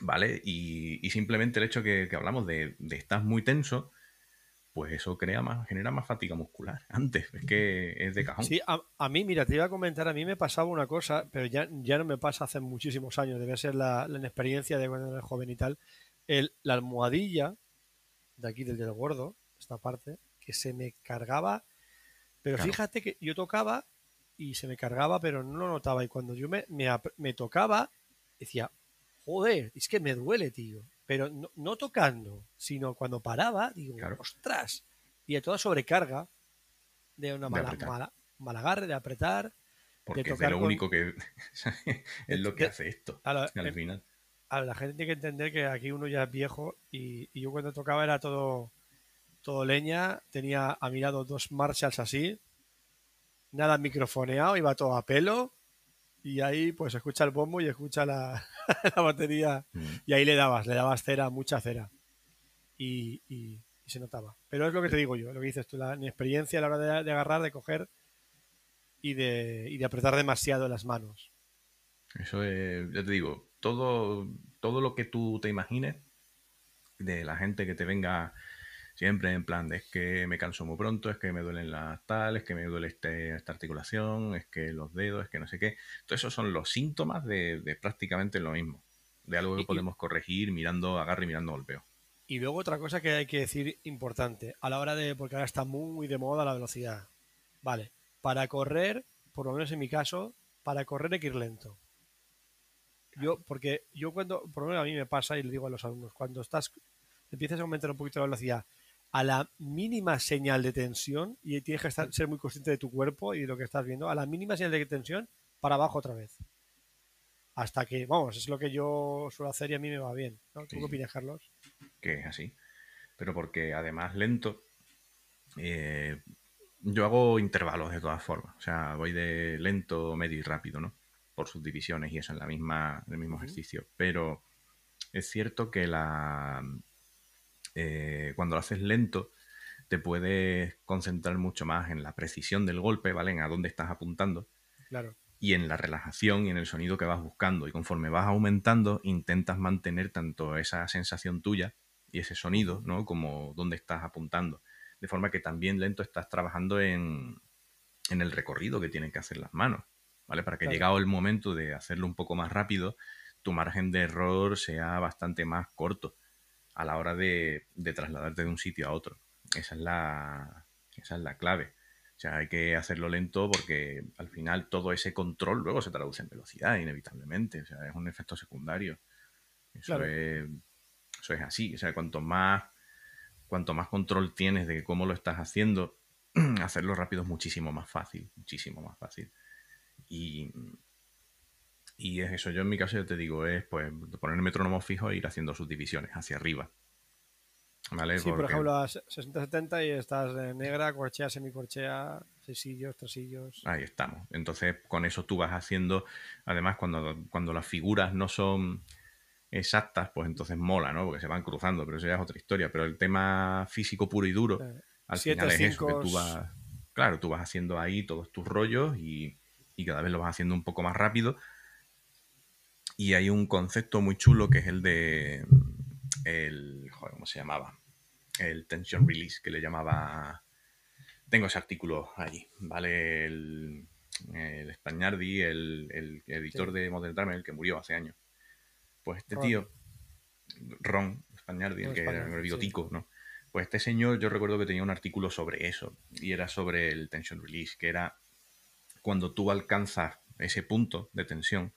¿Vale? Y, y simplemente el hecho que, que hablamos de, de estás muy tenso, pues eso crea más, genera más fatiga muscular. Antes, es que es de cajón. Sí, a, a mí, mira, te iba a comentar, a mí me pasaba una cosa, pero ya, ya no me pasa hace muchísimos años, debe ser la, la inexperiencia de cuando era joven y tal. El, la almohadilla de aquí del dedo gordo, esta parte, que se me cargaba, pero Claro. fíjate que yo tocaba y se me cargaba, pero no lo notaba. Y cuando yo me, me tocaba, decía, joder, es que me duele, tío. Pero no, no tocando, sino cuando paraba, digo, Claro. ostras. Y a toda sobrecarga de una De mala, apretar. mala, mal agarre, de apretar. porque es de tocar lo con- único que es lo que de- hace esto A la, al en- final. a la gente tiene que entender que aquí uno ya es viejo y, y yo cuando tocaba era todo, todo leña, tenía a mi lado dos Marshalls así, nada microfoneado, iba todo a pelo y ahí pues escucha el bombo y escucha la, la batería Mm. y ahí le dabas, le dabas cera, mucha cera y, y- y se notaba. Pero es lo que te digo yo, lo que dices tú, la mi experiencia a la hora de, de agarrar, de coger y de, y de apretar demasiado las manos. Eso es, ya te digo, todo, todo lo que tú te imagines de la gente que te venga siempre en plan de es que me canso muy pronto, es que me duelen las tal, es que me duele este, esta articulación, es que los dedos, es que no sé qué. Todo eso son los síntomas de, de prácticamente lo mismo, de algo que podemos corregir mirando agarre y mirando golpeo. Y luego otra cosa que hay que decir importante, a la hora de, porque ahora está muy de moda la velocidad. Vale, para correr, por lo menos en mi caso, para correr hay que ir lento. Yo, porque yo cuando, por lo menos a mí me pasa y le digo a los alumnos, cuando estás, empiezas a aumentar un poquito la velocidad, a la mínima señal de tensión, y tienes que estar, ser muy consciente de tu cuerpo y de lo que estás viendo, a la mínima señal de tensión, para abajo otra vez. Hasta que, vamos, es lo que yo suelo hacer y a mí me va bien. ¿no? ¿Tú Sí, qué opinas, Carlos? que es así. Pero porque además lento, eh, yo hago intervalos de todas formas. O sea, voy de lento, medio y rápido, ¿no? Por sus divisiones y eso en la misma, en el mismo ejercicio. Pero es cierto que la eh, cuando lo haces lento, te puedes concentrar mucho más en la precisión del golpe, ¿vale? En a dónde estás apuntando Claro. y en la relajación y en el sonido que vas buscando. Y conforme vas aumentando, intentas mantener tanto esa sensación tuya y ese sonido, ¿no? Como dónde estás apuntando. De forma que también lento estás trabajando en, en el recorrido que tienen que hacer las manos, ¿vale? Para que Claro. llegado el momento de hacerlo un poco más rápido, tu margen de error sea bastante más corto a la hora de, de trasladarte de un sitio a otro. Esa es la, esa es la clave. O sea, hay que hacerlo lento porque al final todo ese control luego se traduce en velocidad, inevitablemente. O sea, es un efecto secundario. Eso, Claro. es, eso es así. O sea, cuanto más, cuanto más control tienes de cómo lo estás haciendo, hacerlo rápido es muchísimo más fácil. Muchísimo más fácil. Y, Y es eso, yo en mi caso ya te digo, es pues poner el metrónomo fijo e ir haciendo sus divisiones hacia arriba. ¿Vale? Sí, por ejemplo, a 60-70 y estás negra, corchea, semicorchea, seisillos, tresillos. Ahí estamos. Entonces, con eso tú vas haciendo, además, cuando, cuando las figuras no son exactas, pues entonces mola, ¿no? Porque se van cruzando, pero eso ya es otra historia. Pero el tema físico puro y duro, Eh, al siete, final es eso, que tú vas, claro, tú vas haciendo ahí todos tus rollos y, y cada vez lo vas haciendo un poco más rápido. Y hay un concepto muy chulo que es el de el, joder, ¿cómo se llamaba? El tension release, que le llamaba... Tengo ese artículo allí, ¿vale? El, el Spagnardi, el, el editor Sí. de Modern Drummer, el que murió hace años. Pues este Ron. tío, Ron Spagnardi, el que era el sí. bigotico, ¿no? Pues este señor, yo recuerdo que tenía un artículo sobre eso, y era sobre el tension release, que era cuando tú alcanzas ese punto de tensión,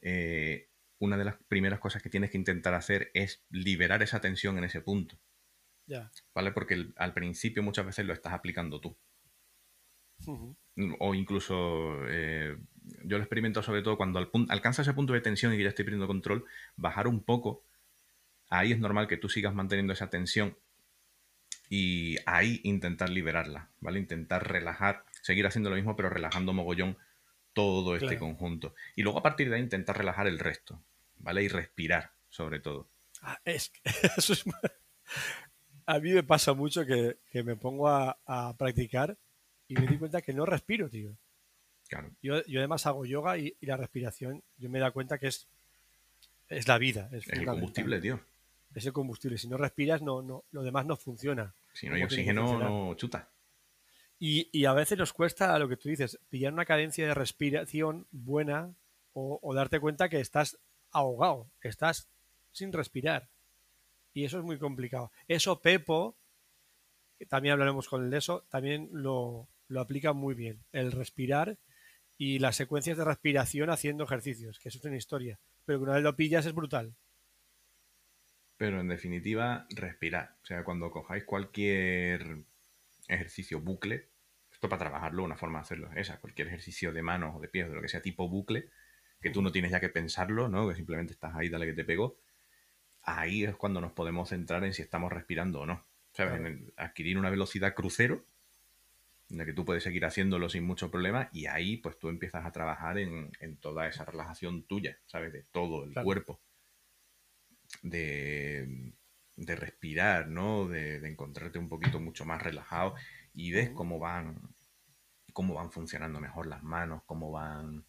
eh, una de las primeras cosas que tienes que intentar hacer es liberar esa tensión en ese punto, Ya. ¿vale? Porque el- al principio muchas veces lo estás aplicando tú. O incluso, eh, yo lo experimento sobre todo cuando al alcanza ese punto de tensión y que ya estoy perdiendo control, bajar un poco, ahí es normal que tú sigas manteniendo esa tensión y ahí intentar liberarla, ¿vale? Intentar relajar, seguir haciendo lo mismo, pero relajando mogollón todo este Claro. conjunto. Y luego a partir de ahí intentar relajar el resto, ¿vale? Y respirar, sobre todo. Ah, es que eso es A mí me pasa mucho que, que me pongo a, a practicar y me di cuenta que no respiro, tío. Claro. Yo, yo además hago yoga y, y la respiración, yo me da cuenta que es, es la vida. Es, Es el combustible, tío. Es el combustible. Si no respiras, no, no, lo demás no funciona. Si no hay ¿Cómo tiene que oxígeno, no chuta. Y, y a veces nos cuesta lo que tú dices, pillar una cadencia de respiración buena o, darte cuenta que estás ahogado, estás sin respirar. Y eso es muy complicado. Eso Pepo, también hablaremos con el de eso, también lo, lo aplica muy bien. El respirar y las secuencias de respiración haciendo ejercicios, que eso es una historia. Pero que una vez lo pillas es brutal. Pero en definitiva, respirar. O sea, cuando cojáis cualquier ejercicio bucle, esto para trabajarlo, una forma de hacerlo es esa, cualquier ejercicio de manos o de pies, de lo que sea tipo bucle, que tú no tienes ya que pensarlo, ¿no? Que simplemente estás ahí, dale que te pego. Ahí es cuando nos podemos centrar en si estamos respirando o no. ¿Sabes? Claro. En adquirir una velocidad crucero, en la que tú puedes seguir haciéndolo sin mucho problema, y ahí pues tú empiezas a trabajar en, en toda esa relajación tuya, ¿sabes? De todo el Claro. cuerpo de, de respirar, ¿no? De, de encontrarte un poquito mucho más relajado y ves cómo van cómo van funcionando mejor las manos, cómo van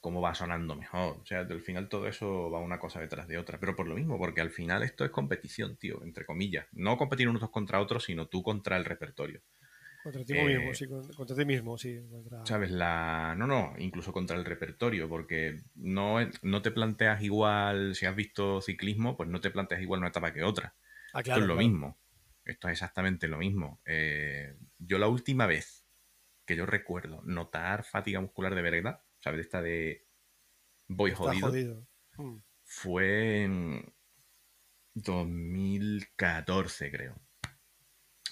cómo va sonando mejor. O sea, al final todo eso va una cosa detrás de otra. Pero por lo mismo, porque al final esto es competición, tío, entre comillas. No competir unos contra otros, sino tú contra el repertorio. Contra ti Eh, mismo, sí, con- contra ti mismo, sí. contra- ¿Sabes? La... No, no, incluso contra el repertorio, porque no, no te planteas igual, si has visto ciclismo, pues no te planteas igual una etapa que otra. Ah, Esto claro, es lo claro. mismo. Esto es exactamente lo mismo. Eh, yo la última vez que yo recuerdo notar fatiga muscular de verdad, ¿sabes? De esta de voy Está jodido, jodido. Mm. fue en 2014, creo.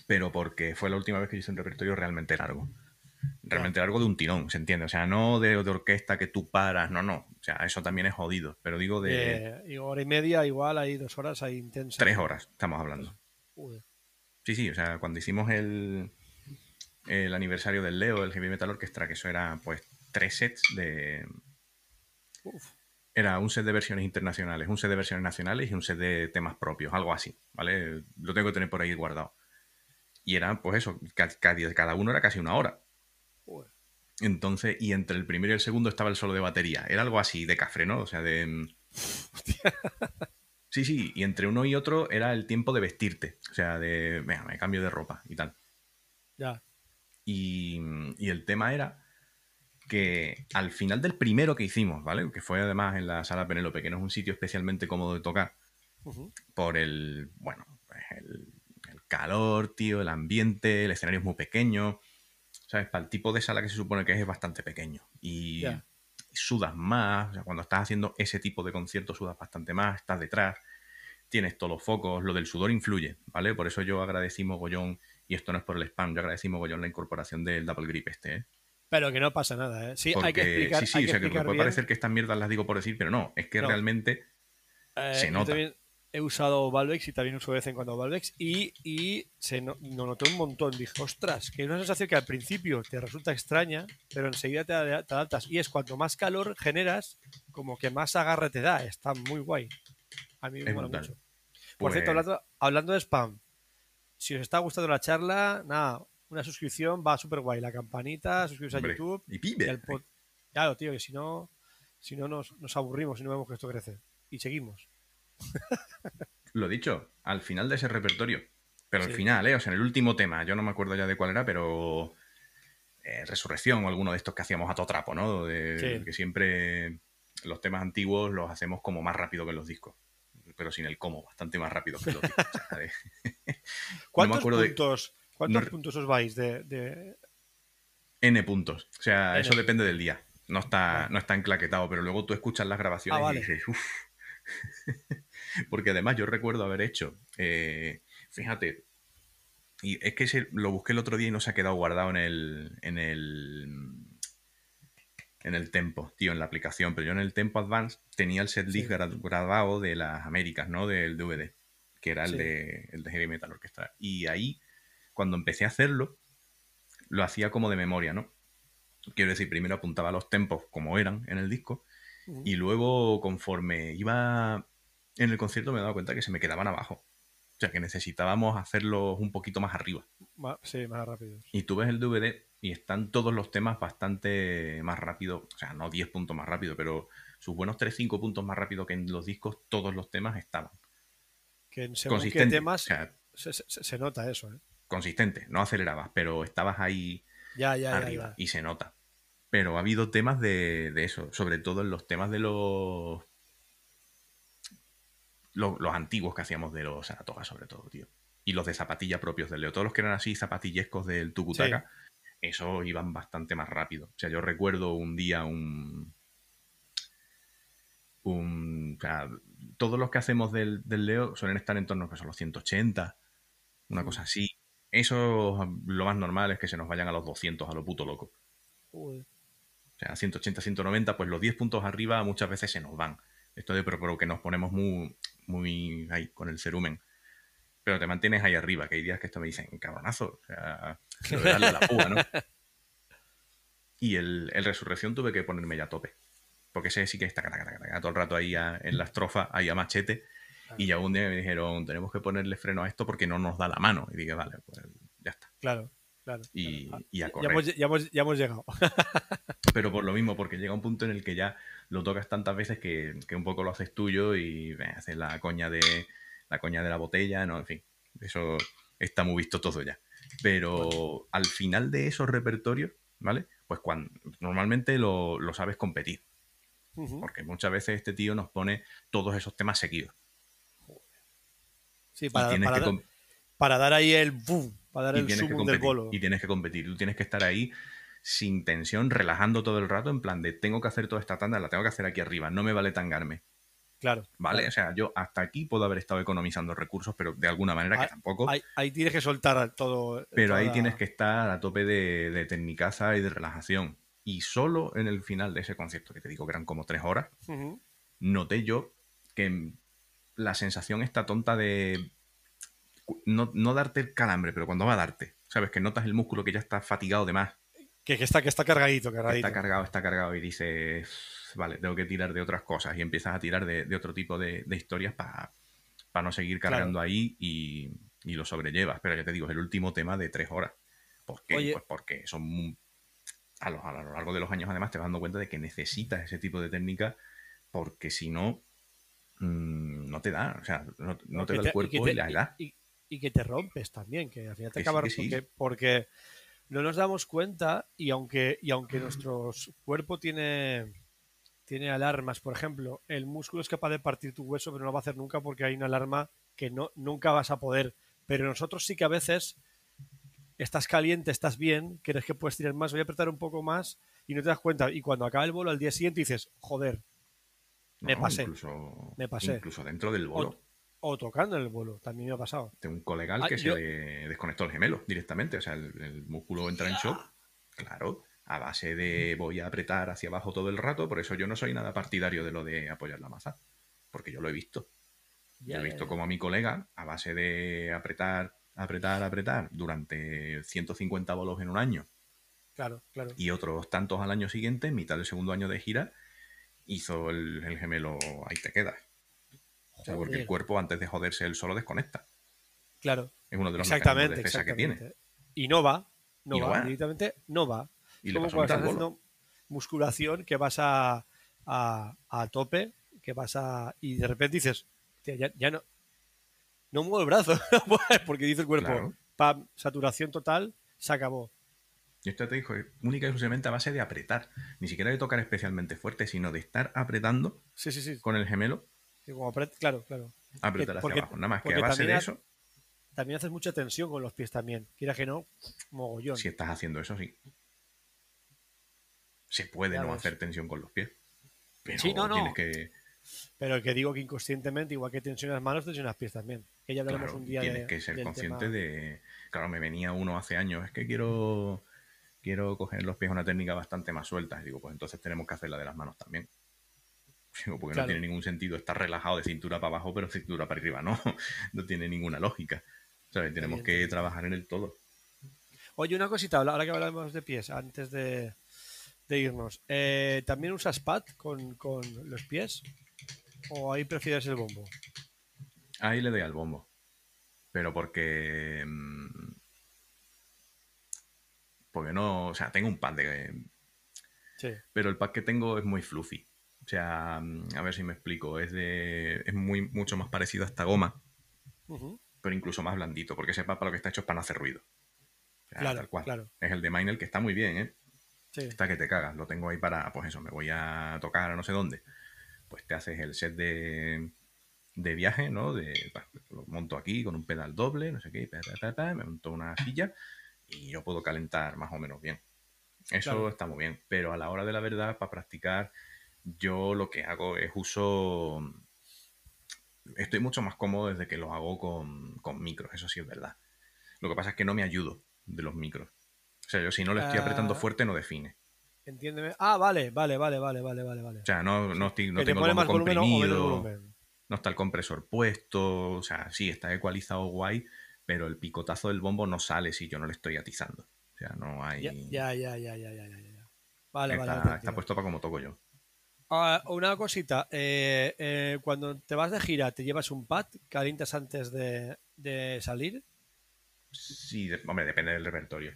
Pero porque fue la última vez que yo hice un repertorio realmente largo. Realmente largo de un tirón, ¿se entiende? O sea, no de, de orquesta que tú paras, no, no. O sea, eso también es jodido. Pero digo de Eh, y hora y media, igual, hay dos horas, hay intensa. tres horas, estamos hablando. Joder. Sí, sí, o sea, cuando hicimos el, el aniversario del Leo, el Heavy Metal Orchestra, que eso era pues tres sets de... Uf. Era un set de versiones internacionales, un set de versiones nacionales y un set de temas propios, algo así, ¿vale? Lo tengo que tener por ahí guardado. Y era, pues eso, ca- ca- cada uno era casi una hora. Entonces, y entre el primero y el segundo estaba el solo de batería. Era algo así de cafre, ¿no? O sea, de... mm, Sí, sí, y entre uno y otro era el tiempo de vestirte. O sea, de, venga, me cambio de ropa y tal. Ya. Y, y el tema era que al final del primero que hicimos, ¿vale? Que fue además en la sala Penélope, que no es un sitio especialmente cómodo de tocar, por el, bueno, pues el, el calor, tío, el ambiente, el escenario es muy pequeño, ¿sabes? Para el tipo de sala que se supone que es, es bastante pequeño. Y Ya. Sudas más, o sea, cuando estás haciendo ese tipo de conciertos sudas bastante más, estás detrás, tienes todos los focos, lo del sudor influye, ¿vale? Por eso yo agradecí mogollón, y esto no es por el spam, yo agradecí mogollón la incorporación del double grip este, ¿eh? Pero que no pasa nada, ¿eh? Sí, hay que explicar. sí, sí, hay o que sea, que puede bien. parecer que estas mierdas las digo por decir, pero no, es que No. realmente Eh, se nota. también he usado Valvex y también uso de vez en cuando Valvex y, y se no, noté un montón. Dije, ostras, que es una sensación que al principio te resulta extraña, pero enseguida te, ad- te adaptas. Y es cuanto más calor generas, como que más agarre te da. Está muy guay. A mí me mola mucho. Por cierto, Pues- hablando, hablando de spam, si os está gustando la charla, nada, una suscripción va súper guay. La campanita, suscribiros a YouTube. y y pibe. al pod- Claro, tío, que si no, si no nos, nos aburrimos y no vemos que esto crece. Y seguimos. Lo dicho, al final de ese repertorio. Pero al final, ¿eh? O sea, en el último tema, yo no me acuerdo ya de cuál era, pero. eh, Resurrección o alguno de estos que hacíamos a todo trapo, ¿no? De, Sí. Que siempre los temas antiguos los hacemos como más rápido que los discos. Pero sin el cómo, bastante más rápido que los discos. o sea, de- ¿Cuántos de- puntos, ¿cuántos no- puntos os vais de, de- N puntos. O sea, N. eso depende del día. No está, Ah. no está enclaquetado, pero luego tú escuchas las grabaciones Ah, vale. y dices, uff. Porque además yo recuerdo haber hecho, eh, fíjate, y es que lo busqué el otro día y no se ha quedado guardado en el, en el, en el Tempo, tío, en la aplicación. Pero yo en el Tempo Advance tenía el setlist Sí. gra- grabado de las Américas, ¿no? Del DVD, que era el, Sí. de, el de Heavy Metal Orchestra. Y ahí, cuando empecé a hacerlo, lo hacía como de memoria, ¿no? Quiero decir, primero apuntaba los tempos como eran en el disco y luego conforme iba en el concierto me daba cuenta que se me quedaban abajo. O sea, que necesitábamos hacerlos un poquito más arriba. Sí, más rápidos. Y tú ves el DVD y están todos los temas bastante más rápido, o sea, no 10 puntos más rápido, pero sus buenos 3-5 puntos más rápido que en los discos, todos los temas estaban. Que en según qué Consistente. temas O sea, se, se- se nota eso, ¿eh? consistente, no acelerabas, pero estabas ahí Ya, ya, ya, arriba ya. y se nota. Pero ha habido temas de, de eso, sobre todo en los temas de los, los los antiguos que hacíamos de los Saratoga, sobre todo, tío. Y los de zapatilla propios del Leo. Todos los que eran así zapatillescos del Tukutaka, eso iban bastante más rápido. O sea, yo recuerdo un día un. un o sea, todos los que hacemos del, del Leo suelen estar en torno a los 180, una Mm. cosa así. Eso lo más normal es que se nos vayan a los 200, a lo puto loco. Joder. O sea, 180, 190, pues los 10 puntos arriba muchas veces se nos van. Esto de pero, pero que nos ponemos muy, muy ahí con el cerumen. Pero te mantienes ahí arriba, que hay días que esto me dicen, cabronazo, o sea, darle la púa, ¿no? Y el, el Resurrección tuve que ponerme ya a tope. Porque ese sí que está taca, taca, taca, todo el rato ahí a- en la estrofa, ahí a machete. Y ya un día me dijeron, tenemos que ponerle freno a esto porque no nos da la mano. Y dije, vale, pues ya está. Claro, claro. Y, claro. y a Ya correr. hemos, ya, hemos, ya hemos llegado. Pero por lo mismo, porque llega un punto en el que ya lo tocas tantas veces que, que un poco lo haces tuyo y eh, haces la coña de la coña de la botella, no, en fin, eso está muy visto todo ya. Pero al final de esos repertorios, ¿vale? Pues cuando normalmente lo, lo sabes competir, porque muchas veces este tío nos pone todos esos temas seguidos. Sí, para, dar- para dar ahí el boom, para dar y el zoom del bolo. Y tienes que competir. Tú tienes que estar ahí sin tensión, relajando todo el rato, en plan de tengo que hacer toda esta tanda, la tengo que hacer aquí arriba, no me vale tangarme. Claro. ¿Vale? claro. O sea, yo hasta aquí puedo haber estado economizando recursos, pero de alguna manera que Ahí- tampoco. Ahí, ahí tienes que soltar todo. pero toda ahí tienes que estar a tope de, de tecnicaza y de relajación. Y solo en el final de ese concierto, que te digo que eran como tres horas, noté yo que la sensación está tonta de no, no darte el calambre, pero cuando va a darte, ¿sabes? Que notas el músculo que ya está fatigado de más, Que, que está, que está cargadito, cargadito. está cargado, está cargado y dices, vale, tengo que tirar de otras cosas y empiezas a tirar de, de otro tipo de, de historias para no seguir Claro. cargando ahí y, y lo sobrellevas. Pero ya te digo, es el último tema de tres horas. ¿Por qué? Oye. Pues porque son a lo, a lo largo de los años además te vas dando cuenta de que necesitas ese tipo de técnica porque si no, mm, no te da, o sea, no, no te da el cuerpo y, te- la edad. y- y que te rompes también, que al final te Que sí, acabas que sí. porque, porque no nos damos cuenta y aunque, y aunque nuestro cuerpo tiene, tiene alarmas, por ejemplo, el músculo es capaz de partir tu hueso, pero no lo va a hacer nunca porque hay una alarma que no, nunca vas a poder. Pero nosotros sí que a veces estás caliente, estás bien, crees que puedes tirar más, voy a apretar un poco más y no te das cuenta. Y cuando acaba el bolo al día siguiente dices, joder, me pasé, Incluso, me pasé. Incluso dentro del bolo. o tocando en el bolo, también me ha pasado. Tengo un colega al Ah, que yo- se le desconectó el gemelo directamente. O sea, el, el músculo entra en shock. Claro. a base de voy a apretar hacia abajo todo el rato, por eso yo no soy nada partidario de lo de apoyar la maza, porque yo lo he visto. Ya, Yo he visto como a mi colega, a base de apretar, apretar, apretar, durante 150 bolos en un año Claro, claro. y otros tantos al año siguiente, en mitad del segundo año de gira, hizo el, el gemelo ahí te quedas. O sea, porque el cuerpo antes de joderse él solo desconecta. Claro. Es uno de los mecanismos de Exactamente, defensa que tiene. exactamente. Y no va. No, Y no va, va. Directamente no va. Y como cuando estás haciendo musculación que vas a, a, a tope, que vas a. y de repente dices, "Hostia, ya, ya no. No muevo el brazo, porque dice el cuerpo, Claro. pam, saturación total, se acabó. Y esto te dijo, única y exclusivamente a base de apretar. Ni siquiera de tocar especialmente fuerte, sino de estar apretando Sí, sí, sí. con el gemelo, Como claro, claro. apretar hacia porque- abajo. Nada más que a base de eso, También haces mucha tensión con los pies también. Quiera que no, mogollón. si estás haciendo eso, sí. Se puede no hacer tensión con los pies. Pero Sí, no, no. tienes que, Pero el que digo que inconscientemente, igual que tensionas manos, tensionas pies también. Que ya hablaremos claro, un día tienes de- que ser consciente tema. de... Claro, me venía uno hace años, es que quiero quiero coger los pies una técnica bastante más suelta. Y digo, pues entonces tenemos que hacer la de las manos también. Porque Claro. no tiene ningún sentido estar relajado de cintura para abajo, pero cintura para arriba no. No tiene ninguna lógica. ¿Sabes? Tenemos que trabajar en el todo. Oye, una cosita, ahora que hablamos de pies, antes de, de irnos. Eh, ¿También usas pad con, con los pies? ¿O ahí prefieres el bombo? Ahí le doy al bombo. Pero porque. mm, Porque no. O sea, tengo un pad de. Sí. Pero el pad que tengo es muy fluffy. O sea, mm, a ver si me explico. Es de. Es muy, mucho más parecido a esta goma, pero incluso más blandito. Porque ese pad para lo que está hecho es para no hacer ruido. O sea, Claro, tal cual. claro. Es el de Minel que está muy bien, ¿eh? Sí. Está que te cagas. Lo tengo ahí para. Pues eso, me voy a tocar a no sé dónde. Pues te haces el set de. De viaje, ¿no? De, lo monto aquí con un pedal doble, no sé qué, pa, pa, pa, me monto una silla y yo puedo calentar más o menos bien. Eso Claro. está muy bien. Pero a la hora de la verdad, para practicar, yo lo que hago es uso. Estoy mucho más cómodo desde que lo hago con, con micros, eso sí es verdad. Lo que pasa es que no me ayudo de los micros. O sea, yo si no le estoy apretando Ah. fuerte, no define. Entiéndeme. Ah, vale, vale, vale, vale, vale, vale. vale. O sea, no, no, estoy, no que te tengo pone el más comprimido, volumen. no está el compresor puesto. O sea, sí, está ecualizado guay, pero el picotazo del bombo no sale si yo no le estoy atizando. O sea, no hay. Ya, ya, ya, ya, ya, ya, ya. Vale, está, vale. está puesto para como toco yo. Ah, una cosita, eh, eh, cuando te vas de gira, ¿te llevas un pad? ¿Calientas antes de, de salir? Sí, hombre, depende del repertorio.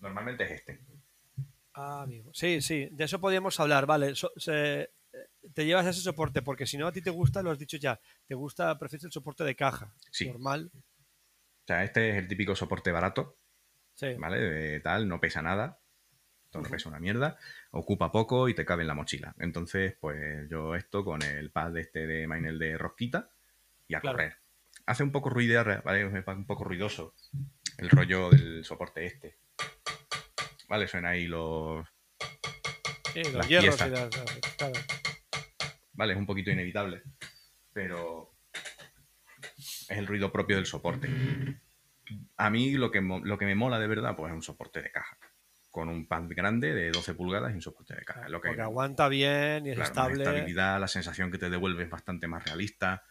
Normalmente es este. Ah, amigo. Sí, sí, de eso podíamos hablar, vale. So- se- eh, te llevas ese soporte, porque si no a ti te gusta, lo has dicho ya, te gusta, prefieres el soporte de caja, Sí. normal. O sea, este es el típico soporte barato, Sí, ¿vale? De tal, no pesa nada. Ujú. pesa una mierda. Ocupa poco y te cabe en la mochila. Entonces, pues yo esto con el pad este de Minel de Rosquita y a Claro. correr. Hace un poco ruidea, ¿vale? Un poco ruidoso el rollo del soporte este. Vale, suena ahí los... sí, los las hierros y las- claro. Vale, es un poquito inevitable, pero es el ruido propio del soporte. A mí lo que, lo que me mola de verdad, pues es un soporte de caja. Con un pad grande de 12 pulgadas y un soporte de. Es lo que, Porque aguanta bien y es claro, estable. estabilidad, la sensación que te devuelve es bastante más realista.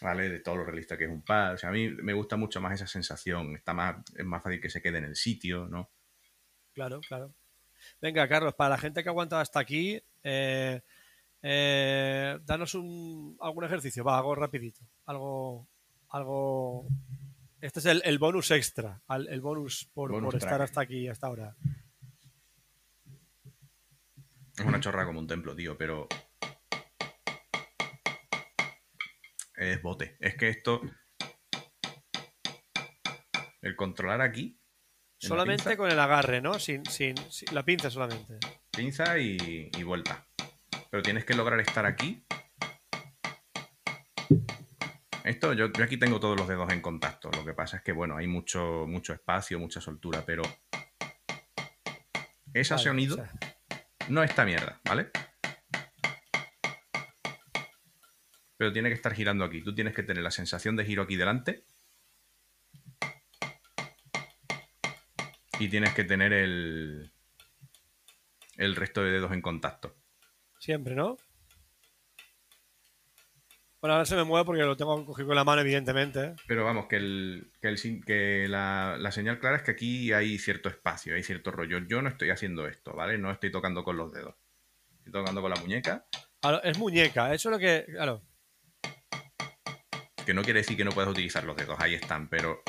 ¿Vale? De todo lo realista que es un pad. O sea, a mí me gusta mucho más esa sensación. Está más, es más fácil que se quede en el sitio, ¿no? Claro, claro. Venga, Carlos, para la gente que ha aguantado hasta aquí, eh, eh, danos un, algún ejercicio. Va, algo rapidito. Algo, algo. Este es el, el bonus extra, el bonus por, Bonus por estar hasta aquí, hasta ahora. Es una chorra como un templo, tío, pero. Es bote. Es que esto. El controlar aquí. en la Solamente pinza, con el agarre, ¿no? Sin, sin, sin- la pinza solamente. pinza y, y vuelta. Pero tienes que lograr estar aquí. Esto, yo, yo aquí tengo todos los dedos en contacto. Lo que pasa es que, bueno, hay mucho, mucho espacio, mucha soltura, pero. Ese Vale, sonido o sea, no esta mierda, ¿vale? Pero tiene que estar girando aquí. Tú tienes que tener la sensación de giro aquí delante. y tienes que tener el, el resto de dedos en contacto. Siempre, ¿no? Bueno, ahora se me mueve porque lo tengo cogido con la mano, evidentemente. Pero vamos, que, el, que, el sin- que la, la señal clara es que aquí hay cierto espacio, hay cierto rollo. Yo no estoy haciendo esto, ¿vale? No estoy tocando con los dedos. Estoy tocando con la muñeca, Claro, es muñeca, eso es lo que. Claro, que no quiere decir que no puedas utilizar los dedos, ahí están, pero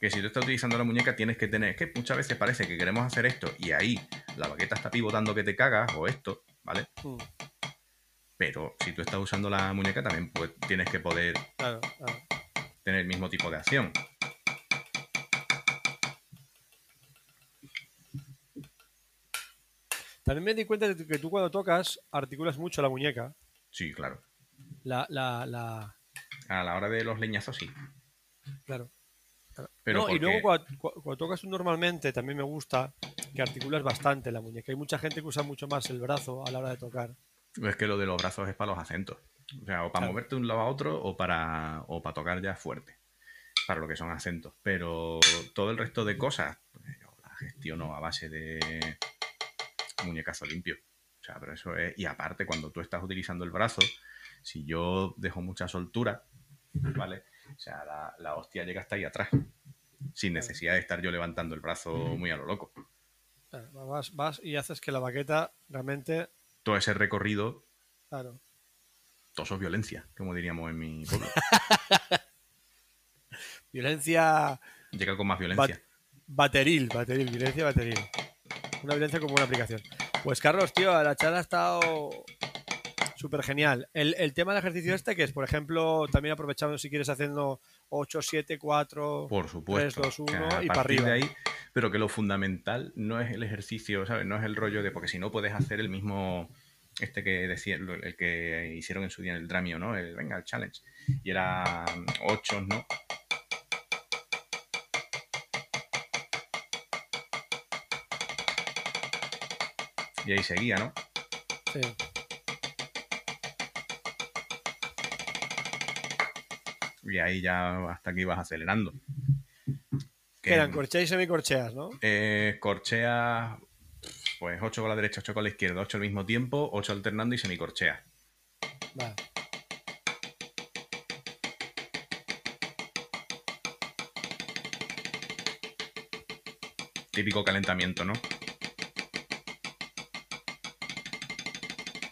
que si tú estás utilizando la muñeca tienes que tener, es que muchas veces parece que queremos hacer esto y ahí la baqueta está pivotando que te cagas o esto, ¿vale? Mm, Pero si tú estás usando la muñeca también pues, tienes que poder claro, claro. tener el mismo tipo de acción. También me di cuenta de que tú cuando tocas articulas mucho la muñeca. Sí, claro. La, la, la. A la hora de los leñazos sí. Claro. claro. Pero No, y luego cuando, cu- cuando tocas tú normalmente también me gusta que articulas bastante la muñeca. Hay mucha gente que usa mucho más el brazo a la hora de tocar. Es que lo de los brazos es para los acentos. O sea, o para Claro. moverte de un lado a otro o para, o para tocar ya fuerte. Para lo que son acentos. Pero todo el resto de cosas, pues, yo las gestiono a base de muñecazo limpio. O sea, pero eso es. Y aparte, cuando tú estás utilizando el brazo, si yo dejo mucha soltura, ¿vale? O sea, la, la hostia llega hasta ahí atrás. Sin necesidad de estar yo levantando el brazo muy a lo loco. Vas, vas y haces que la baqueta realmente. Todo ese recorrido, Claro. todo eso es violencia, como diríamos en mi pueblo. Violencia Llega con más violencia. bateril, bateril, violencia bateril. Una violencia como una aplicación. Pues Carlos, tío, la charla ha estado súper genial. El, el tema del ejercicio este, que es, por ejemplo, también aprovechando si quieres haciendo 8, 7, 4. Por supuesto. 3, 2, 1 O sea, a y para arriba. de ahí, pero que lo fundamental no es el ejercicio, ¿sabes? No es el rollo de, porque si no puedes hacer el mismo, este que decía, el que hicieron en su día en el Dramio, ¿no? El, venga, el challenge. Y era 8, ¿no? Y ahí seguía, ¿no? Sí. Y ahí ya hasta que ibas acelerando. Que eran corcheas y semicorcheas, ¿no? Eh, corchea, pues 8 con la derecha, 8 con la izquierda, 8 al mismo tiempo, 8 alternando y semicorchea. Vale. Típico calentamiento, ¿no?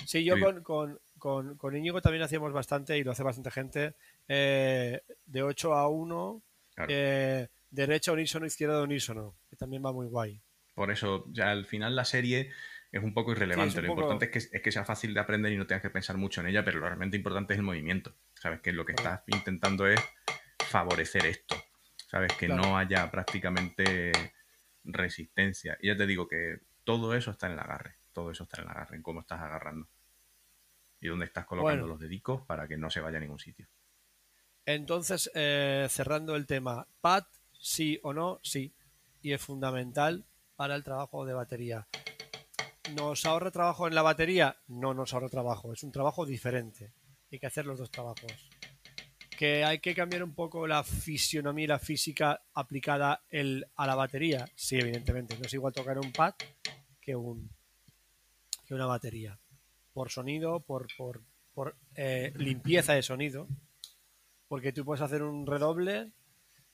Sí, yo con, con, con Íñigo también hacíamos bastante, y lo hace bastante gente, eh, de 8 a 1, Claro. eh, derecha unísono, izquierda unísono, que también va muy guay. Por eso, ya al final la serie es un poco irrelevante. Sí, es un lo poco- importante es que, es que sea fácil de aprender y no tengas que pensar mucho en ella, pero lo realmente importante es el movimiento. ¿Sabes? Que lo que estás intentando es favorecer esto. ¿Sabes? Que Claro. no haya prácticamente resistencia. Y ya te digo que todo eso está en el agarre. Todo eso está en el agarre, en cómo estás agarrando. Y dónde estás colocando Bueno. los dedicos para que no se vaya a ningún sitio. Entonces, eh, cerrando el tema, pad, sí o no, sí. Y es fundamental para el trabajo de batería. ¿Nos ahorra trabajo en la batería? No nos ahorra trabajo, es un trabajo diferente. Hay que hacer los dos trabajos. ¿Que hay que cambiar un poco la fisionomía y la física aplicada el- a la batería? Sí, evidentemente. No es igual tocar un pad que, un, que una batería. Por sonido, por, por, por eh, limpieza de sonido. Porque tú puedes hacer un redoble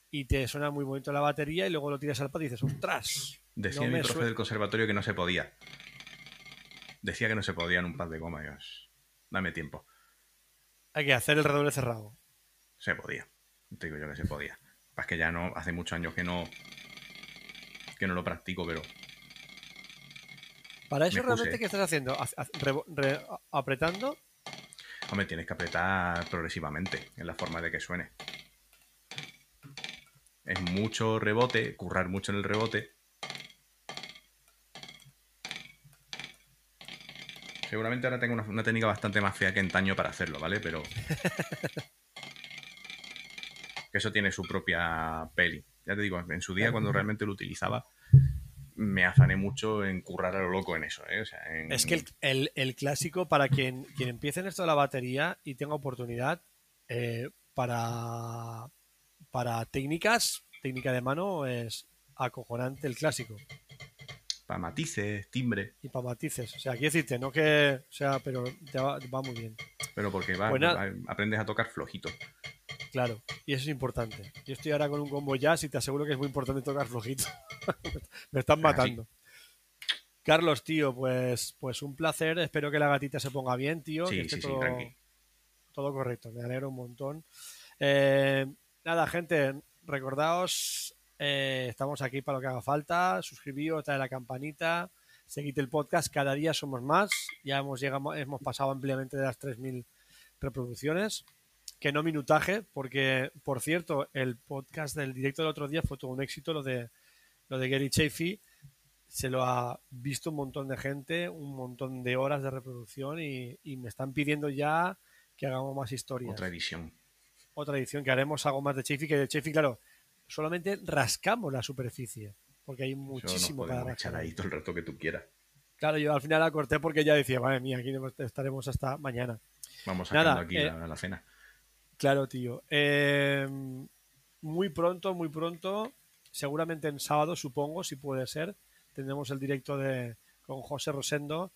y te suena muy bonito la batería y luego lo tiras al pad y dices, ¡ostras! Decía no mi profe del conservatorio que no se podía. Decía que no se podía en un pad de goma. Dios, dame tiempo. Hay que hacer el redoble cerrado. Se podía. Te digo yo que se podía. Es que ya no, hace muchos años que no, que no lo practico, pero Para eso realmente, ¿qué estás haciendo? ¿Haz- haz- rebo- re- apretando? hombre, tienes que apretar progresivamente en la forma de que suene. Es mucho rebote, currar mucho en el rebote. Seguramente ahora tengo una, una técnica bastante más fea que antaño para hacerlo, ¿vale? Pero. que eso tiene su propia peli. Ya te digo, en su día, cuando realmente lo utilizaba, me afané mucho en currar a lo loco en eso, ¿eh? O sea, en- Es que el, el- el clásico, para quien, quien empiece en esto de la batería y tenga oportunidad, eh, para, para técnicas, técnica de mano, es acojonante el clásico. Para matices, timbre. Y para matices. O sea, quiero decirte, no que. O sea, pero te va, va muy bien. Pero porque va, Pues aprendes a tocar flojito. Claro, y eso es importante. Yo estoy ahora con un combo jazz y te aseguro que es muy importante tocar flojito. Me están Ah, sí. matando. Carlos, tío, pues, pues un placer. Espero que la gatita se ponga bien, tío. que Sí, esté sí, sí, todo, tranqui. todo correcto. Me alegro un montón. Eh, nada, gente, recordaos, eh, estamos aquí para lo que haga falta. Suscribíos, trae la campanita, seguid el podcast. Cada día somos más. Ya hemos, llegado, hemos pasado ampliamente de las 3.000 reproducciones. Que no minutaje, porque, por cierto, el podcast del directo del otro día fue todo un éxito, lo de, lo de Gary Chafee. Se lo ha visto un montón de gente, un montón de horas de reproducción y, y me están pidiendo ya que hagamos más historias Otra edición. otra edición que haremos algo más de Chafee, que de Chafee, claro, solamente rascamos la superficie, porque hay muchísimo para rascar. ahí todo el rato que tú quieras. Claro, yo al final la corté porque ya decía, madre mía, aquí estaremos hasta mañana. Vamos Nada, aquí eh, la, la cena. Claro, tío. Eh, muy pronto, muy pronto, seguramente en sábado, supongo, si puede ser, tendremos el directo de con José Rosendo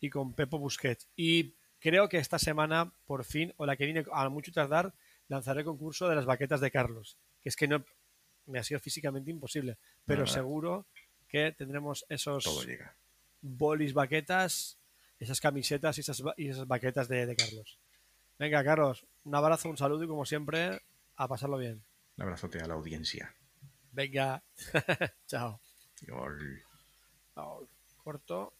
y con Pepo Busquets. Y creo que esta semana, por fin, o la que viene, a mucho tardar, lanzaré el concurso de las baquetas de Carlos. Que es que no me ha sido físicamente imposible, pero seguro que tendremos esos bolis baquetas, esas camisetas y esas, y esas baquetas de, de Carlos. Venga, Carlos, un abrazo, un saludo y como siempre, a pasarlo bien. Un abrazote a la audiencia. Venga, chao. Corto.